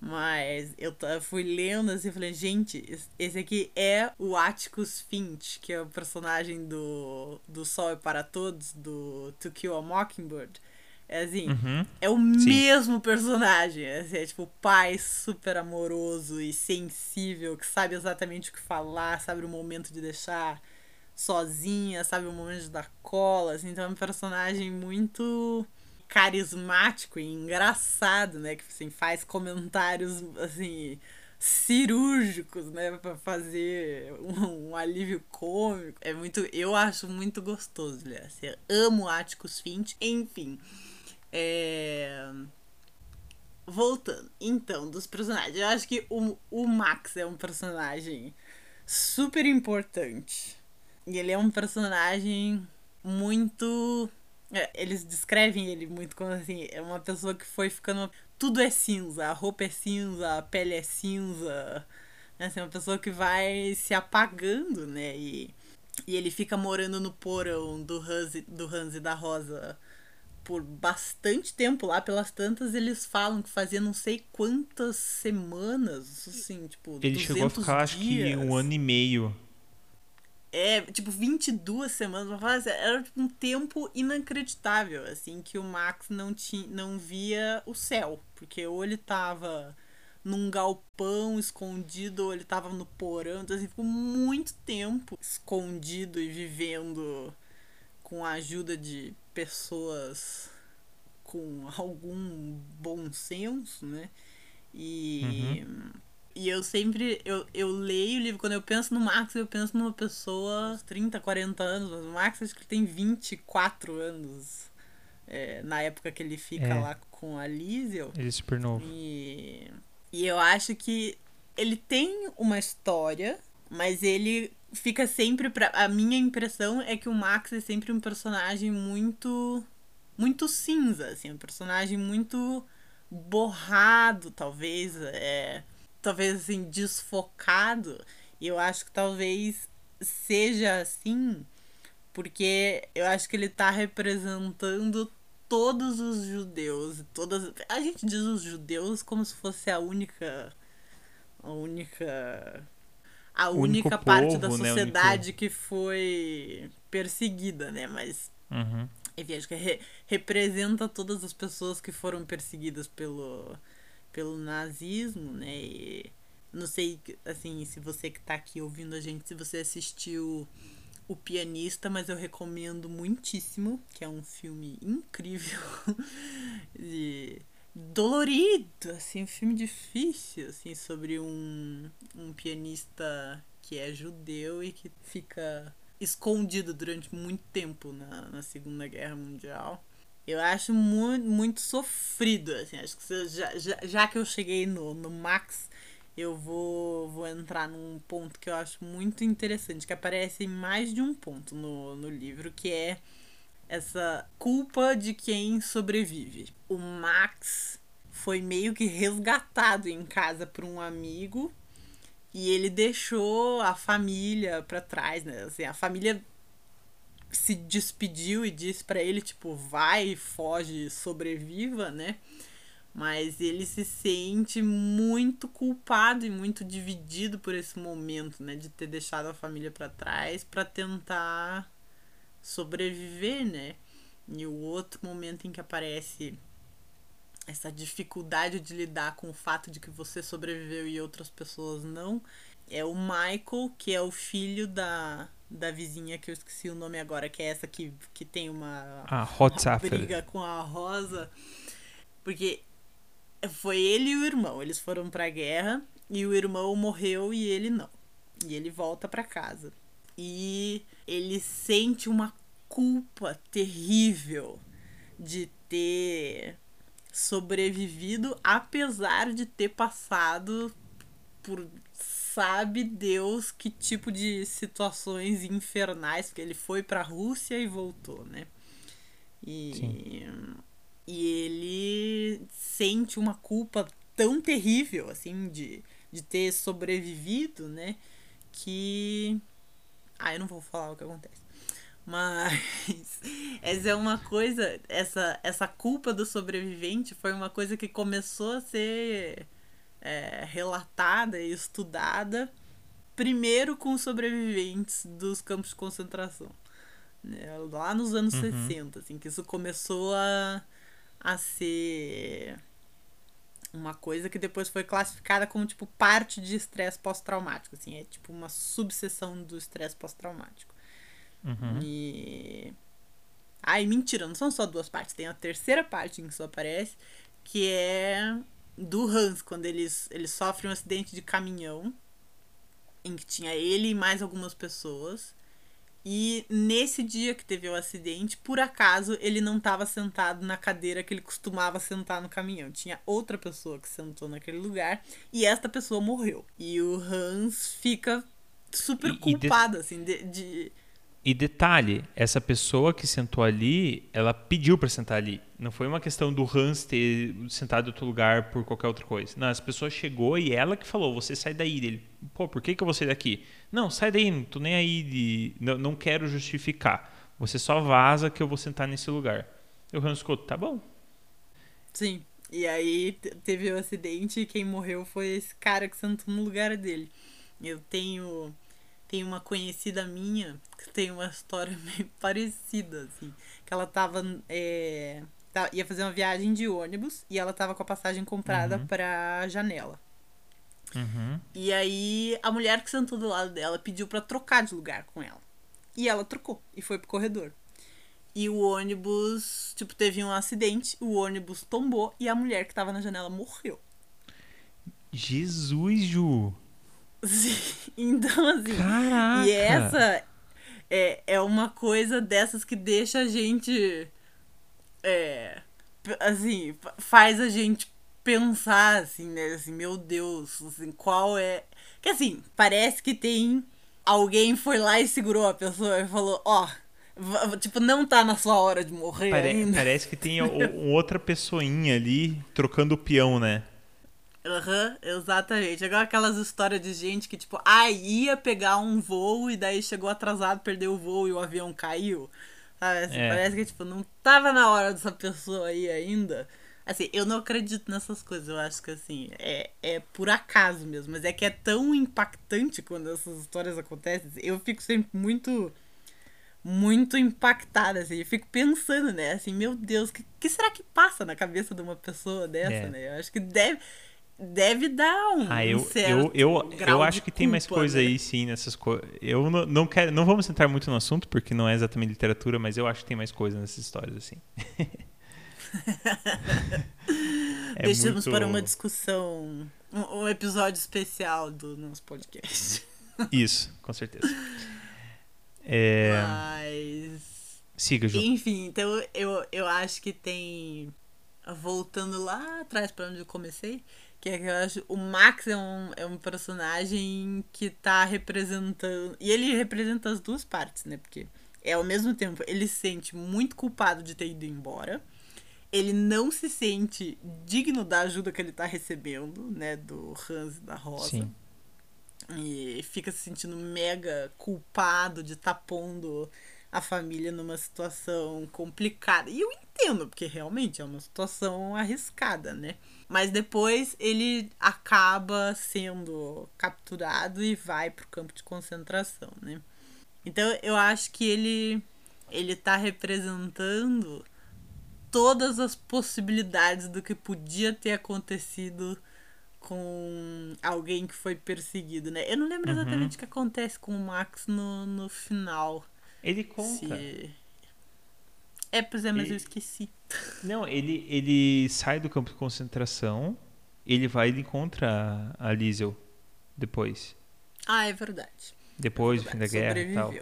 Mas eu fui lendo assim e falei, gente, esse aqui é o Atticus Finch, que é o personagem do, do Sol é para Todos, do To Kill a Mockingbird. É assim, uhum. é o Sim. mesmo personagem. É, assim, é tipo o pai super amoroso e sensível, que sabe exatamente o que falar, sabe o momento de deixar sozinha, sabe o momento de dar cola. Assim, então é um personagem muito carismático e engraçado, né? Que assim, faz comentários assim cirúrgicos, né, para fazer um, um, alívio cômico. É muito, eu acho muito gostoso, né? Assim, amo Finch, enfim. É... Voltando, então, dos personagens. Eu acho que o, o Max é um personagem super importante. E ele é um personagem muito. É, eles descrevem ele muito como assim: é uma pessoa que foi ficando. Tudo é cinza, a roupa é cinza, a pele é cinza. Né? Assim, uma pessoa que vai se apagando, né? E, e ele fica morando no porão do Hans, do Hans e da Rosa por bastante tempo lá, pelas tantas, eles falam que fazia não sei quantas semanas, assim, tipo, Ele chegou a ficar, dias. acho que um ano e meio. É, tipo, 22 semanas, assim, era tipo, um tempo inacreditável, assim, que o Max não, tinha, não via o céu, porque ou ele tava num galpão escondido, ou ele tava no porão, então assim, ficou muito tempo escondido e vivendo com a ajuda de pessoas com algum bom senso, né? E, uhum. E eu sempre, eu, eu leio o livro, quando eu penso no Max, eu penso numa pessoa 30, 40 anos, mas o Max acho que ele tem 24 anos é, na época que ele fica é. lá com a Liesel. Ele é super novo. E, e eu acho que ele tem uma história, mas ele fica sempre pra. A minha impressão é que o Max é sempre um personagem muito. Muito cinza, assim, um personagem muito borrado, talvez. É, talvez assim, desfocado. E eu acho que talvez seja assim, porque eu acho que ele tá representando todos os judeus. Todas. A gente diz os judeus como se fosse a única. A única a única parte da né, sociedade único... que foi perseguida, né? Mas. Uhum. Enfim, acho que re representa todas as pessoas que foram perseguidas pelo, pelo nazismo, né? E não sei, assim, se você que tá aqui ouvindo a gente, se você assistiu O Pianista, mas eu recomendo muitíssimo, que é um filme incrível de dolorido, assim, um filme difícil, assim, sobre um, um pianista que é judeu e que fica escondido durante muito tempo na, na Segunda Guerra Mundial. Eu acho muito, muito sofrido, assim, acho que já, já, já que eu cheguei no, no Max, eu vou, vou entrar num ponto que eu acho muito interessante, que aparece em mais de um ponto no, no livro, que é essa culpa de quem sobrevive. O Max foi meio que resgatado em casa por um amigo e ele deixou a família para trás, né? Assim, a família se despediu e disse para ele tipo, vai, foge, sobreviva, né? Mas ele se sente muito culpado e muito dividido por esse momento, né, de ter deixado a família para trás para tentar sobreviver, né? E o outro momento em que aparece essa dificuldade de lidar com o fato de que você sobreviveu e outras pessoas não é o Michael, que é o filho da, da vizinha que eu esqueci o nome agora, que é essa que, que tem uma, ah, uma briga com a Rosa. Porque foi ele e o irmão, eles foram pra guerra e o irmão morreu e ele não. E ele volta para casa. E ele sente uma culpa terrível de ter sobrevivido, apesar de ter passado por sabe Deus que tipo de situações infernais, porque ele foi pra Rússia e voltou, né? E, Sim. e ele sente uma culpa tão terrível, assim, de, de ter sobrevivido, né? Que. Ah, eu não vou falar o que acontece. Mas essa é uma coisa, essa, essa culpa do sobrevivente foi uma coisa que começou a ser é, relatada e estudada primeiro com os sobreviventes dos campos de concentração. Né? Lá nos anos uhum. 60, assim, que isso começou a, a ser uma coisa que depois foi classificada como tipo parte de estresse pós-traumático, assim, é tipo uma subseção do estresse pós-traumático. Uhum. E Ai, mentira, não são só duas partes, tem a terceira parte em que isso aparece, que é do Hans, quando eles, eles sofrem um acidente de caminhão, em que tinha ele e mais algumas pessoas. E nesse dia que teve o acidente, por acaso, ele não estava sentado na cadeira que ele costumava sentar no caminhão. Tinha outra pessoa que sentou naquele lugar e esta pessoa morreu. E o Hans fica super culpado, de... assim, de, de e detalhe, essa pessoa que sentou ali, ela pediu para sentar ali. Não foi uma questão do Hans ter sentado em outro lugar por qualquer outra coisa. Não, essa pessoa chegou e ela que falou, você sai daí. Ele, pô, por que, que eu vou sair daqui? Não, sai daí, não tô nem aí. De... Não, não quero justificar. Você só vaza que eu vou sentar nesse lugar. E o Hans ficou, tá bom. Sim, e aí teve o um acidente e quem morreu foi esse cara que sentou no lugar dele. Eu tenho tem uma conhecida minha que tem uma história meio parecida, assim. Que ela tava. É, ia fazer uma viagem de ônibus e ela tava com a passagem comprada uhum. pra janela. Uhum. E aí a mulher que sentou do lado dela pediu para trocar de lugar com ela. E ela trocou e foi pro corredor. E o ônibus, tipo, teve um acidente, o ônibus tombou e a mulher que tava na janela morreu. Jesus, Ju! Então, assim. Caraca. E essa é, é uma coisa dessas que deixa a gente. É. Assim, faz a gente pensar, assim, né? Assim, meu Deus, assim, qual é. Que assim, parece que tem. Alguém foi lá e segurou a pessoa e falou: Ó. Oh, tipo, não tá na sua hora de morrer Pare ainda. Parece que tem outra pessoinha ali trocando o peão, né? Aham, uhum, exatamente. Igual aquelas histórias de gente que, tipo, ah, ia pegar um voo e daí chegou atrasado, perdeu o voo e o avião caiu. Sabe? Assim, é. Parece que, tipo, não tava na hora dessa pessoa aí ainda. Assim, eu não acredito nessas coisas. Eu acho que, assim, é, é por acaso mesmo. Mas é que é tão impactante quando essas histórias acontecem. Eu fico sempre muito muito impactada, assim. Eu fico pensando, né? Assim, meu Deus, o que, que, será que passa na cabeça de uma pessoa dessa, é. né? Eu acho que deve deve dar um, ah, eu, certo eu, eu, eu acho que culpa, tem mais coisa né? aí sim nessas coisas eu não, não quero não vamos entrar muito no assunto porque não é exatamente literatura mas eu acho que tem mais coisa nessas histórias assim é deixamos muito... para uma discussão um, um, episódio especial do nosso podcast isso com certeza é... mas siga Ju. enfim então eu, eu acho que tem voltando lá atrás para onde eu comecei que é que eu acho. O Max é um, é um personagem que tá representando. E ele representa as duas partes, né? Porque é ao mesmo tempo, ele se sente muito culpado de ter ido embora. Ele não se sente digno da ajuda que ele tá recebendo, né? Do Hans e da Rosa. Sim. E fica se sentindo mega culpado de estar tá pondo a família numa situação complicada. E eu entendo, porque realmente é uma situação arriscada, né? Mas depois ele acaba sendo capturado e vai pro campo de concentração, né? Então eu acho que ele ele tá representando todas as possibilidades do que podia ter acontecido com alguém que foi perseguido, né? Eu não lembro uhum. exatamente o que acontece com o Max no, no final. Ele conta. Se... É, pois é, mas ele... eu esqueci. Não, ele, ele sai do campo de concentração, ele vai e encontra a Liesel depois. Ah, é verdade. Depois do fim da guerra e tal.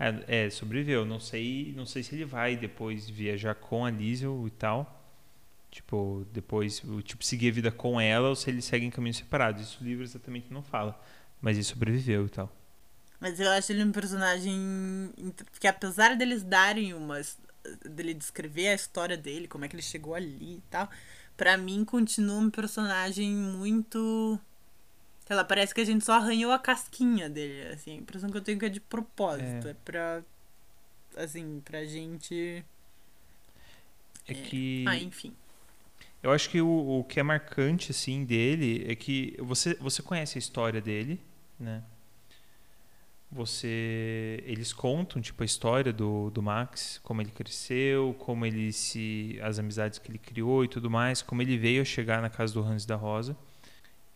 É, é, sobreviveu. Não sei, não sei se ele vai depois viajar com a Liesel e tal. Tipo, depois, tipo, seguir a vida com ela ou se eles seguem caminhos separados. Isso o livro exatamente não fala. Mas ele sobreviveu e tal. Mas eu acho ele um personagem que apesar deles darem uma dele descrever a história dele, como é que ele chegou ali e tal, para mim continua um personagem muito sei lá, parece que a gente só arranhou a casquinha dele, assim, a impressão que eu tenho que é de propósito, é, é pra assim, pra gente é, é que Ah, enfim. Eu acho que o, o que é marcante assim dele é que você você conhece a história dele, né? Você eles contam tipo a história do, do Max como ele cresceu como ele se as amizades que ele criou e tudo mais como ele veio a chegar na casa do Hans da Rosa.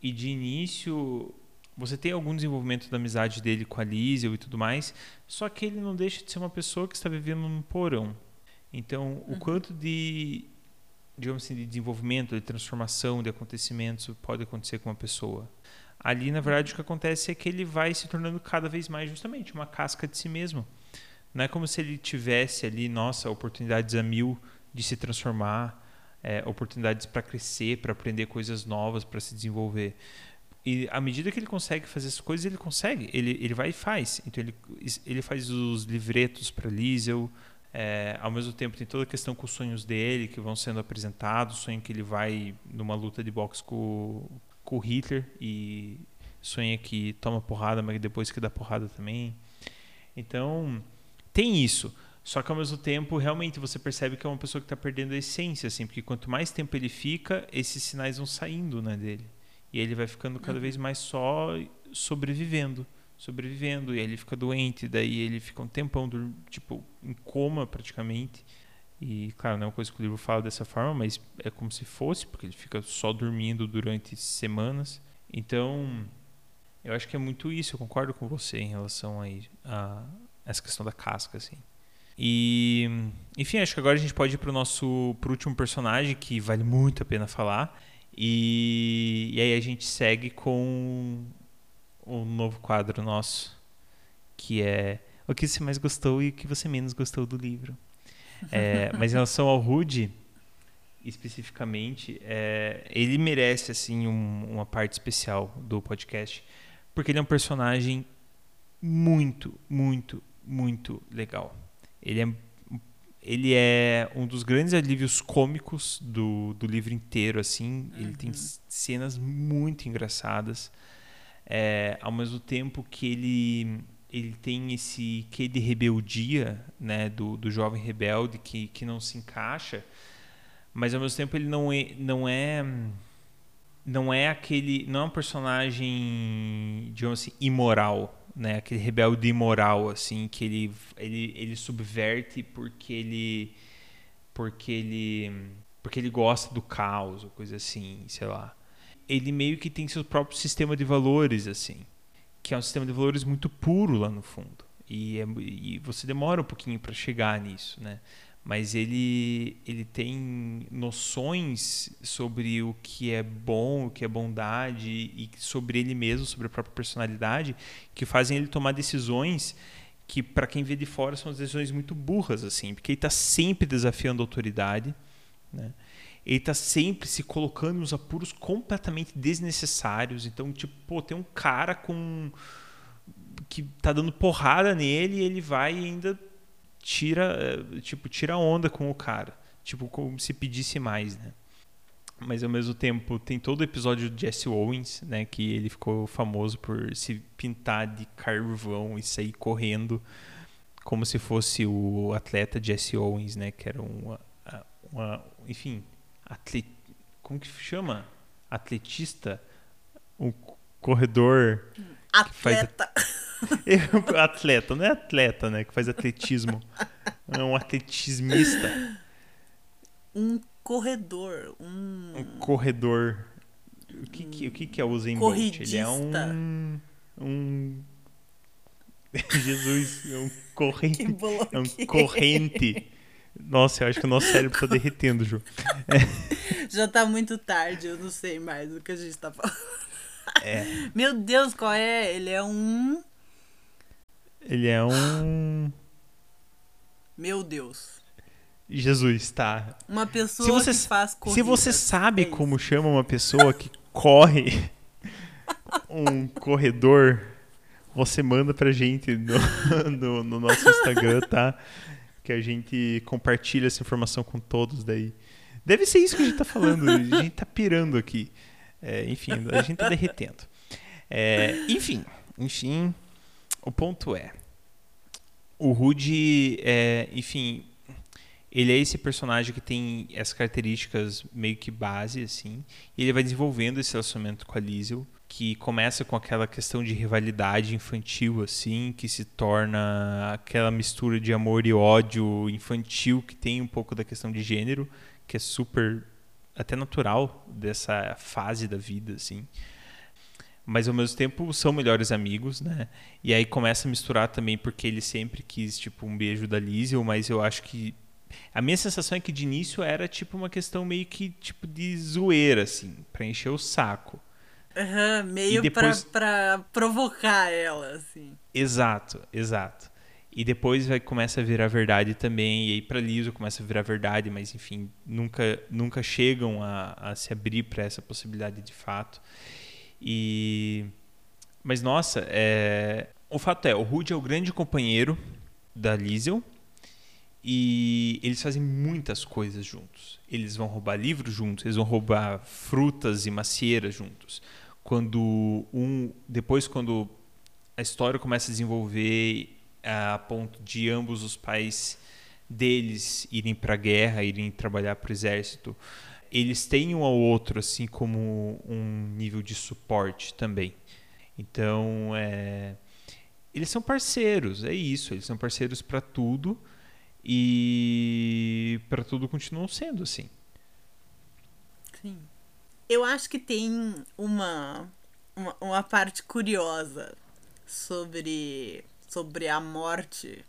E de início você tem algum desenvolvimento da amizade dele com a Liesel e tudo mais só que ele não deixa de ser uma pessoa que está vivendo num porão. Então o uhum. quanto de digamos assim de desenvolvimento de transformação de acontecimentos pode acontecer com uma pessoa Ali, na verdade, o que acontece é que ele vai se tornando cada vez mais justamente uma casca de si mesmo. Não é como se ele tivesse ali, nossa, oportunidades a mil de se transformar, é, oportunidades para crescer, para aprender coisas novas, para se desenvolver. E à medida que ele consegue fazer essas coisas, ele consegue, ele, ele vai e faz. Então ele, ele faz os livretos para Liesel, é, ao mesmo tempo tem toda a questão com os sonhos dele que vão sendo apresentados, o sonho que ele vai numa luta de boxe com, com o Hitler e sonha que toma porrada, mas depois que dá porrada também. Então, tem isso. Só que ao mesmo tempo, realmente você percebe que é uma pessoa que está perdendo a essência, assim, porque quanto mais tempo ele fica, esses sinais vão saindo, né, dele. E ele vai ficando cada uhum. vez mais só sobrevivendo, sobrevivendo, e aí ele fica doente, daí ele fica um tempão, tipo, em coma praticamente. E, claro, não é uma coisa que o livro fala dessa forma, mas é como se fosse, porque ele fica só dormindo durante semanas. Então, eu acho que é muito isso, eu concordo com você em relação a, a essa questão da casca, assim. E, enfim, acho que agora a gente pode ir para o nosso pro último personagem, que vale muito a pena falar. E, e aí a gente segue com um novo quadro nosso, que é o que você mais gostou e o que você menos gostou do livro. É, mas em relação ao Rude, especificamente, é, ele merece assim um, uma parte especial do podcast, porque ele é um personagem muito, muito, muito legal. Ele é, ele é um dos grandes alívios cômicos do, do livro inteiro, assim. Ele tem uhum. cenas muito engraçadas, é, ao mesmo tempo que ele ele tem esse que de rebeldia, né, do, do jovem rebelde que, que não se encaixa, mas ao mesmo tempo ele não é não é não é aquele não é um personagem digamos assim imoral, né, aquele rebelde imoral assim que ele ele ele subverte porque ele porque ele porque ele gosta do caos coisa assim, sei lá. Ele meio que tem seu próprio sistema de valores assim que é um sistema de valores muito puro lá no fundo. E, é, e você demora um pouquinho para chegar nisso, né? Mas ele, ele tem noções sobre o que é bom, o que é bondade e sobre ele mesmo, sobre a própria personalidade, que fazem ele tomar decisões que para quem vê de fora são decisões muito burras assim, porque ele está sempre desafiando a autoridade, né? Ele tá sempre se colocando nos apuros completamente desnecessários. Então, tipo, pô, tem um cara com que tá dando porrada nele e ele vai e ainda tira, tipo, tira onda com o cara. Tipo, como se pedisse mais, né? Mas ao mesmo tempo tem todo o episódio de Jesse Owens, né, que ele ficou famoso por se pintar de carvão e sair correndo como se fosse o atleta Jesse Owens, né, que era uma, uma enfim, atlet... como que chama? Atletista, um corredor atleta. Faz... atleta, não é atleta, né, que faz atletismo. É um atletismista. Um corredor, um um corredor. O que que, o que, que é o Usain Bolt? Ele é um um Jesus, é um corrente, é um corrente nossa, eu acho que o nosso cérebro tá derretendo, Ju. É. Já tá muito tarde, eu não sei mais o que a gente tá falando. É. Meu Deus, qual é? Ele é um. Ele é um. Meu Deus. Jesus, tá. Uma pessoa você, que faz corridas. se você sabe é como chama uma pessoa que corre um corredor, você manda pra gente no, no, no nosso Instagram, tá? Que a gente compartilha essa informação com todos daí. Deve ser isso que a gente tá falando. A gente tá pirando aqui. É, enfim, a gente tá derretendo. É, enfim, enfim, o ponto é. O Rude, é, enfim, ele é esse personagem que tem essas características meio que base, assim. E ele vai desenvolvendo esse relacionamento com a Liesel, que começa com aquela questão de rivalidade infantil, assim, que se torna aquela mistura de amor e ódio infantil que tem um pouco da questão de gênero, que é super até natural dessa fase da vida, assim. Mas ao mesmo tempo são melhores amigos, né? E aí começa a misturar também porque ele sempre quis, tipo, um beijo da Liesel, mas eu acho que a minha sensação é que de início era tipo uma questão meio que tipo de zoeira, assim, pra encher o saco. Aham, meio E depois- pra, pra provocar ela, assim. Exato, exato. E depois vai começa a virar verdade também, e aí pra Liso começa a virar verdade, mas enfim, nunca, nunca chegam a, a se abrir para essa possibilidade de fato. E mas nossa, é... o fato é, o Rude é o grande companheiro da Liesel e eles fazem muitas coisas juntos. Eles vão roubar livros juntos, eles vão roubar frutas e macieiras juntos. Quando um depois quando a história começa a desenvolver a ponto de ambos os pais deles irem para a guerra, irem trabalhar para o exército, eles têm um ao outro assim como um nível de suporte também. Então, é, eles são parceiros, é isso, eles são parceiros para tudo e para tudo continuam sendo assim. Sim. Eu acho que tem uma, uma, uma parte curiosa sobre, sobre a morte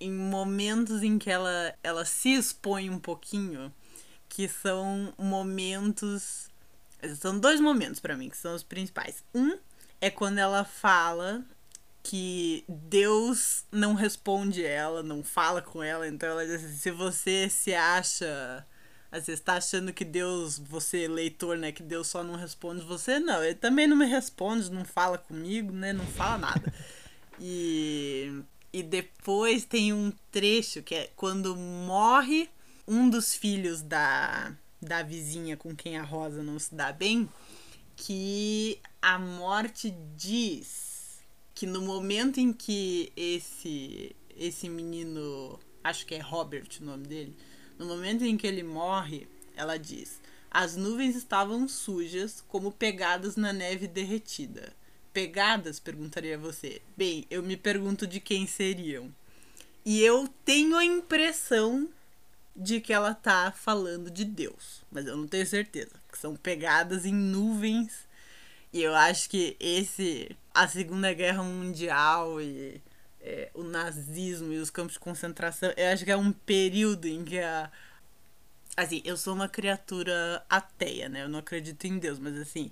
em- momentos em que ela, ela se expõe um pouquinho, que são momentos. São dois momentos pra mim que são os principais. Um é quando ela fala que Deus não responde ela, não fala com ela, então ela diz assim, se você se acha, ah, você está achando que Deus, você leitor, né, que Deus só não responde você, não, ele também não me responde, não fala comigo, né, não fala nada. E e depois tem um trecho que é quando morre um dos filhos da da vizinha com quem a Rosa não se dá bem, que a morte diz que no momento em que esse esse menino, acho que é Robert o nome dele, no momento em que ele morre, ela diz: "As nuvens estavam sujas como pegadas na neve derretida." Pegadas, perguntaria você. Bem, eu me pergunto de quem seriam. E eu tenho a impressão de que ela tá falando de Deus, mas eu não tenho certeza, são pegadas em nuvens. E eu acho que esse a Segunda Guerra Mundial e é, o nazismo e os campos de concentração, eu acho que é um período em que a assim, eu sou uma criatura ateia, né? Eu não acredito em Deus, mas assim,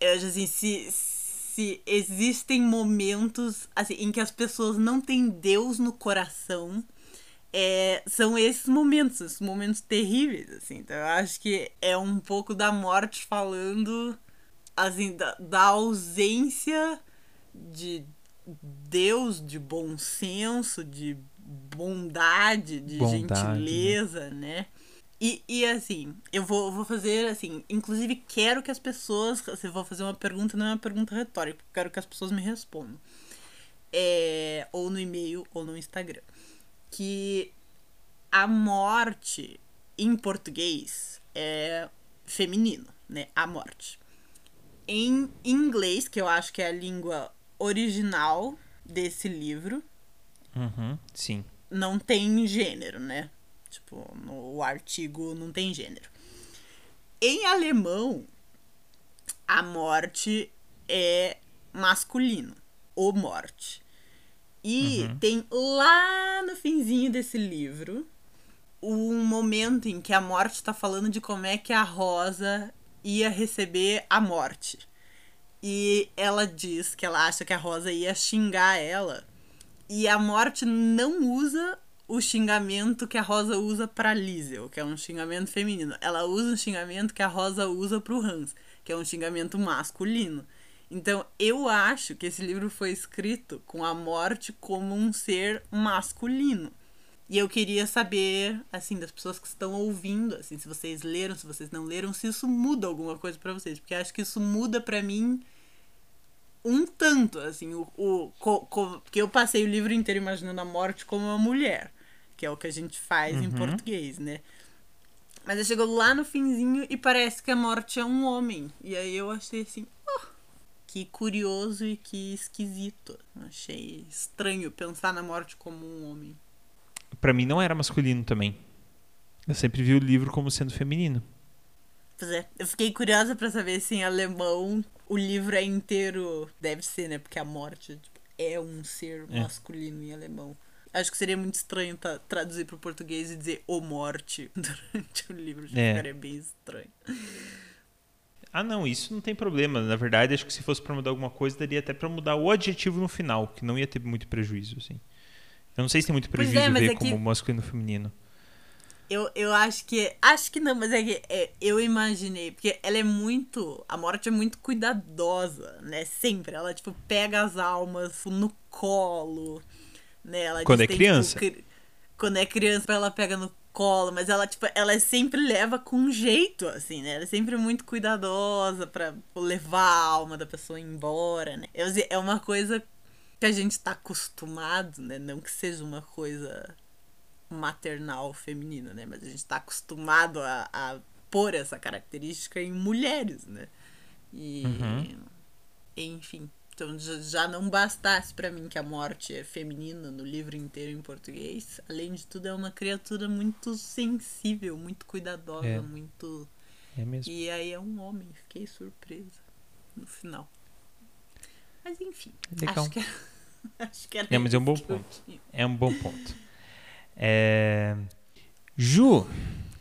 eu acho assim, se, se existem momentos assim, em que as pessoas não têm Deus no coração, é, são esses momentos, esses momentos terríveis, assim. Então eu acho que é um pouco da morte falando, assim, da, da ausência de Deus, de bom senso, de bondade, de Bondade, gentileza, né? E, e assim, eu vou, vou fazer assim, inclusive quero que as pessoas, se eu vou fazer uma pergunta, não é uma pergunta retórica, quero que as pessoas me respondam. É, ou no e-mail ou no Instagram. Que a morte em português é feminino, né? A morte. Em inglês, que eu acho que é a língua original desse livro, Uhum, sim. não tem gênero, né? Tipo, no o artigo não tem gênero. Em alemão, a morte é masculino, ou morte. E tem lá no finzinho desse livro um momento em que a morte tá falando de como é que a Rosa ia receber a morte. E ela diz que ela acha que a Rosa ia xingar ela. E a morte não usa o xingamento que a Rosa usa pra Liesel, que é um xingamento feminino. Ela usa um xingamento que a Rosa usa pro Hans, que é um xingamento masculino. Então, eu acho que esse livro foi escrito com a morte como um ser masculino. E eu queria saber, assim, das pessoas que estão ouvindo, assim, se vocês leram, se vocês não leram, se isso muda alguma coisa para vocês, porque acho que isso muda para mim um tanto, assim, o, o co, co, que eu passei o livro inteiro imaginando a morte como uma mulher, que é o que a gente faz uhum. em português, né? Mas eu chego lá no finzinho e parece que a morte é um homem. E aí eu achei assim, oh, que curioso e que esquisito. Achei estranho pensar na morte como um homem. Para mim não era masculino também. Eu sempre vi o livro como sendo feminino. Pois é, eu fiquei curiosa para saber se em alemão o livro é inteiro. Deve ser, né? Porque a morte tipo, é um ser é. masculino em alemão. Acho que seria muito estranho tra traduzir para o português e dizer o morte durante o livro. Acho é. ficaria bem estranho. Ah, não, isso não tem problema. Na verdade, acho que se fosse para mudar alguma coisa, daria até para mudar o adjetivo no final, que não ia ter muito prejuízo, assim. Eu não sei se tem muito é, prejuízo é, ver é como masculino e feminino. Eu, eu acho que. Acho que não, mas é que é, eu imaginei. Porque ela é muito. A morte é muito cuidadosa, né? Sempre. Ela, tipo, pega as almas no colo. Né? Ela quando diz, é tem, criança. Tipo, quando é criança, ela pega no colo. Mas ela, tipo, ela sempre leva com jeito, assim, né? Ela é sempre muito cuidadosa pra levar a alma da pessoa embora, né? É uma coisa que a gente tá acostumado, né? Não que seja uma coisa maternal feminina, né? Mas a gente tá acostumado a, a pôr essa característica em mulheres, né? E. Uhum. Enfim. Então já não bastasse para mim que a morte é feminina no livro inteiro em português. Além de tudo, é uma criatura muito sensível, muito cuidadosa, é. muito. É mesmo. E aí é um homem, fiquei surpresa no final. Mas enfim. Legal. Acho que, acho que era é, mas é um bom ponto. É um bom ponto. É... Ju,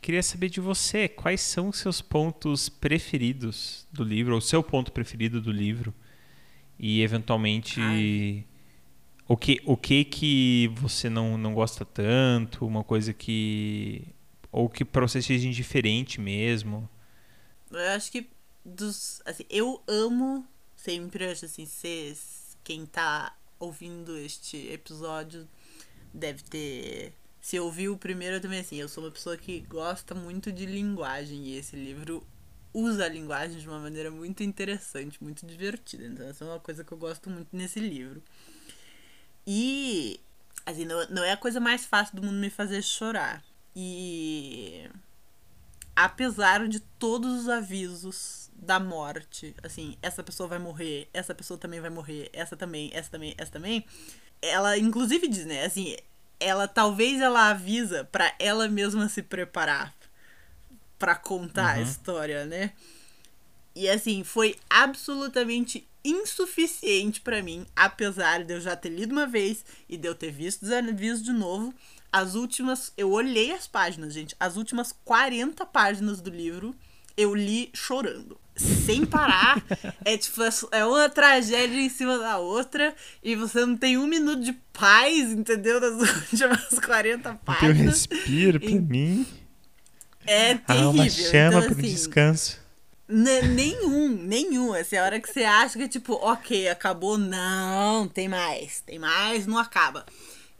queria saber de você, quais são os seus pontos preferidos do livro, ou o seu ponto preferido do livro? E eventualmente Ai. o que o que que você não, não gosta tanto, uma coisa que ou que para você seja indiferente mesmo? Eu acho que dos assim, eu amo sempre acho assim, ser quem tá ouvindo este episódio deve ter se ouviu o primeiro, eu também assim, eu sou uma pessoa que gosta muito de linguagem e esse livro usa a linguagem de uma maneira muito interessante, muito divertida. Então, essa é uma coisa que eu gosto muito nesse livro. E, assim, não, não é a coisa mais fácil do mundo me fazer chorar. E, apesar de todos os avisos da morte, assim, essa pessoa vai morrer, essa pessoa também vai morrer, essa também, essa também, essa também, ela inclusive diz, né, assim, ela talvez ela avisa para ela mesma se preparar para contar uhum. a história, né? E assim, foi absolutamente insuficiente para mim, apesar de eu já ter lido uma vez e de eu ter visto os avisos de novo. As últimas, eu olhei as páginas, gente, as últimas 40 páginas do livro eu li chorando sem parar. é tipo, é uma tragédia em cima da outra. E você não tem um minuto de paz, entendeu? Das últimas 40 páginas. Eu respiro pra e... mim. É terrível. uma chama então, pro assim, descanso. Nenhum, nenhum. Essa é a hora que você acha que, tipo, ok, acabou. Não, tem mais. Tem mais, não acaba.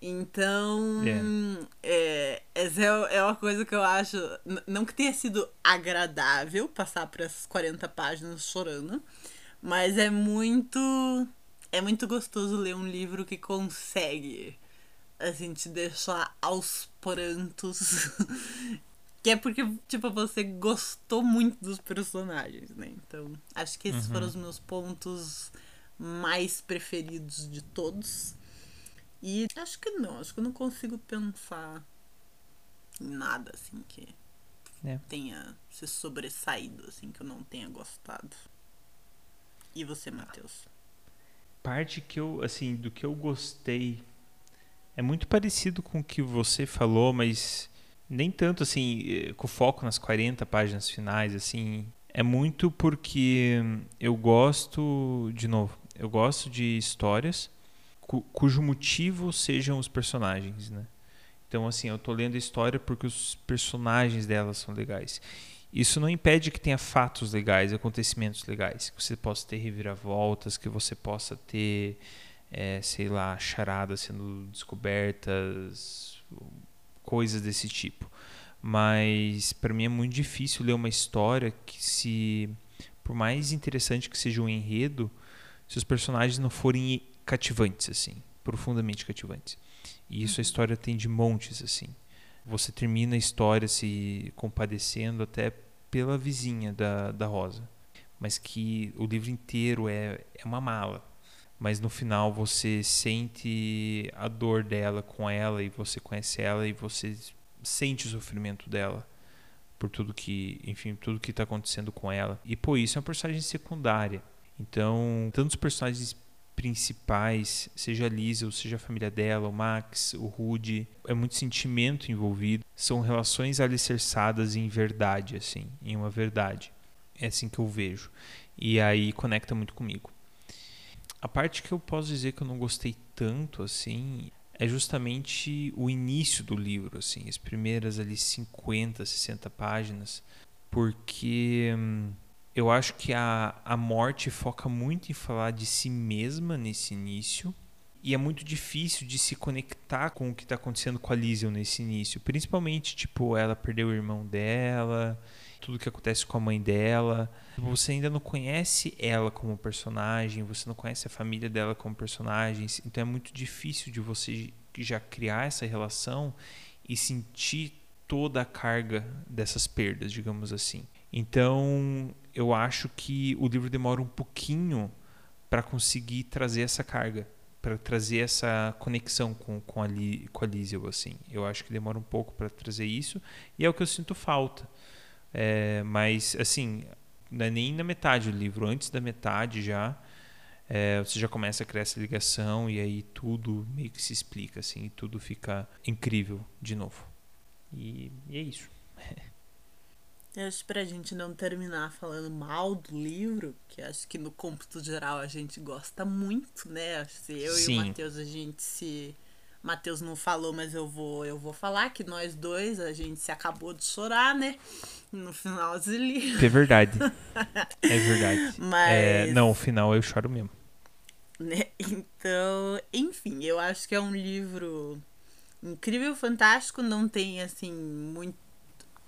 Então, é. é, essa é, é uma coisa que eu acho. Não que tenha sido agradável passar por essas 40 páginas chorando, mas é muito. É muito gostoso ler um livro que consegue, assim, te deixar aos prantos. que é porque, tipo, você gostou muito dos personagens, né? Então, acho que esses uhum. foram os meus pontos mais preferidos de todos. E acho que não, acho que eu não consigo pensar em nada assim que é. tenha se sobressaído, assim, que eu não tenha gostado. E você, Matheus? Parte que eu, assim, do que eu gostei é muito parecido com o que você falou, mas nem tanto assim, eh, com foco nas 40 páginas finais, assim. É muito porque eu gosto, de novo, eu gosto de histórias cu, cujo motivo sejam os personagens, né? Então, assim, eu tô lendo a história porque os personagens dela são legais. Isso não impede que tenha fatos legais, acontecimentos legais, que você possa ter reviravoltas, que você possa ter, é, sei lá, charadas sendo descobertas, coisas desse tipo. Mas para mim é muito difícil ler uma história que se por mais interessante que seja o enredo, se os personagens não forem cativantes assim, profundamente cativantes. E isso a uhum. história tem de montes assim. Você termina a história se compadecendo até pela vizinha da, da Rosa, mas que o livro inteiro é, é uma mala. Mas no final você sente a dor dela com ela e você conhece ela e você sente o sofrimento dela por tudo que, enfim, tudo que está acontecendo com ela. E por isso é uma personagem secundária. Então, tanto os personagens principais, seja a Lisa, ou seja a família dela, o Max, o Rudy, é muito sentimento envolvido. São relações alicerçadas em verdade, assim, em uma verdade. É assim que eu vejo. E aí conecta muito comigo. A parte que eu posso dizer que eu não gostei tanto, assim, é justamente o início do livro, assim, as primeiras ali 50, 60 páginas, porque hum, eu acho que a, a morte foca muito em falar de si mesma nesse início. E é muito difícil de se conectar com o que está acontecendo com a Liesel nesse início. Principalmente, tipo, ela perdeu o irmão dela, tudo que acontece com a mãe dela. Você ainda não conhece ela como personagem, você não conhece a família dela como personagens, então é muito difícil de você já criar essa relação e sentir toda a carga dessas perdas, digamos assim. Então, eu acho que o livro demora um pouquinho para conseguir trazer essa carga, para trazer essa conexão com, com, a, com a Liesel, assim. Eu acho que demora um pouco para trazer isso e é o que eu sinto falta. É, mas, assim, é nem na metade do livro, antes da metade já, é, você já começa a criar essa ligação e aí tudo meio que se explica, assim, e tudo fica incrível de novo. E, e é isso. Eu acho pra gente não terminar falando mal do livro, que acho que no cômputo geral a gente gosta muito, né? Acho que eu Sim. e o Matheus a gente se Matheus não falou, mas eu vou, eu vou falar que nós dois, a gente se acabou de chorar, né? No final do livro. É verdade. é verdade. Mas... É, não, o final eu choro mesmo. Né? Então, enfim, eu acho que é um livro incrível, fantástico. Não tem, assim, muito.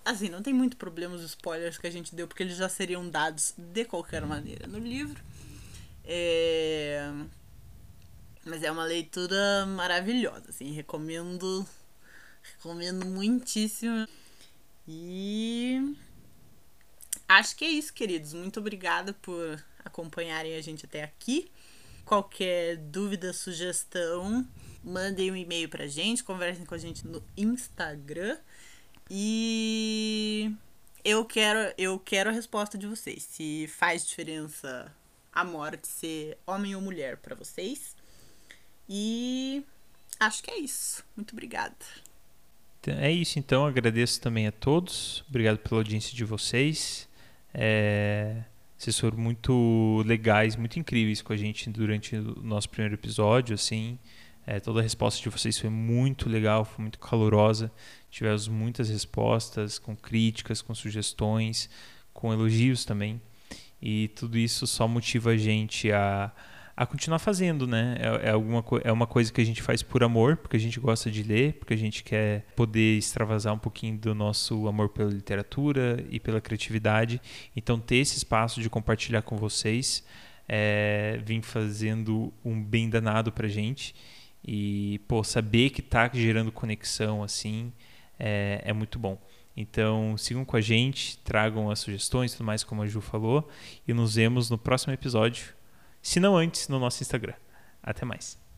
Assim, não tem muito problema os spoilers que a gente deu, porque eles já seriam dados de qualquer maneira no livro. É mas é uma leitura maravilhosa, assim, recomendo. Recomendo muitíssimo. E acho que é isso, queridos. Muito obrigada por acompanharem a gente até aqui. Qualquer dúvida, sugestão, mandem um e-mail pra gente, conversem com a gente no Instagram. E eu quero, eu quero a resposta de vocês. Se faz diferença a morte ser homem ou mulher para vocês. E acho que é isso. Muito obrigada. Então, é isso então, agradeço também a todos. Obrigado pela audiência de vocês. É... Vocês foram muito legais, muito incríveis com a gente durante o nosso primeiro episódio, assim. É, toda a resposta de vocês foi muito legal, foi muito calorosa. Tivemos muitas respostas, com críticas, com sugestões, com elogios também. E tudo isso só motiva a gente a a continuar fazendo, né? É, é, alguma, é uma coisa que a gente faz por amor, porque a gente gosta de ler, porque a gente quer poder extravasar um pouquinho do nosso amor pela literatura e pela criatividade. Então, ter esse espaço de compartilhar com vocês é, vem fazendo um bem danado pra gente. E, pô, saber que tá gerando conexão assim é, é muito bom. Então, sigam com a gente, tragam as sugestões, tudo mais, como a Ju falou, e nos vemos no próximo episódio se não antes no nosso Instagram. Até mais.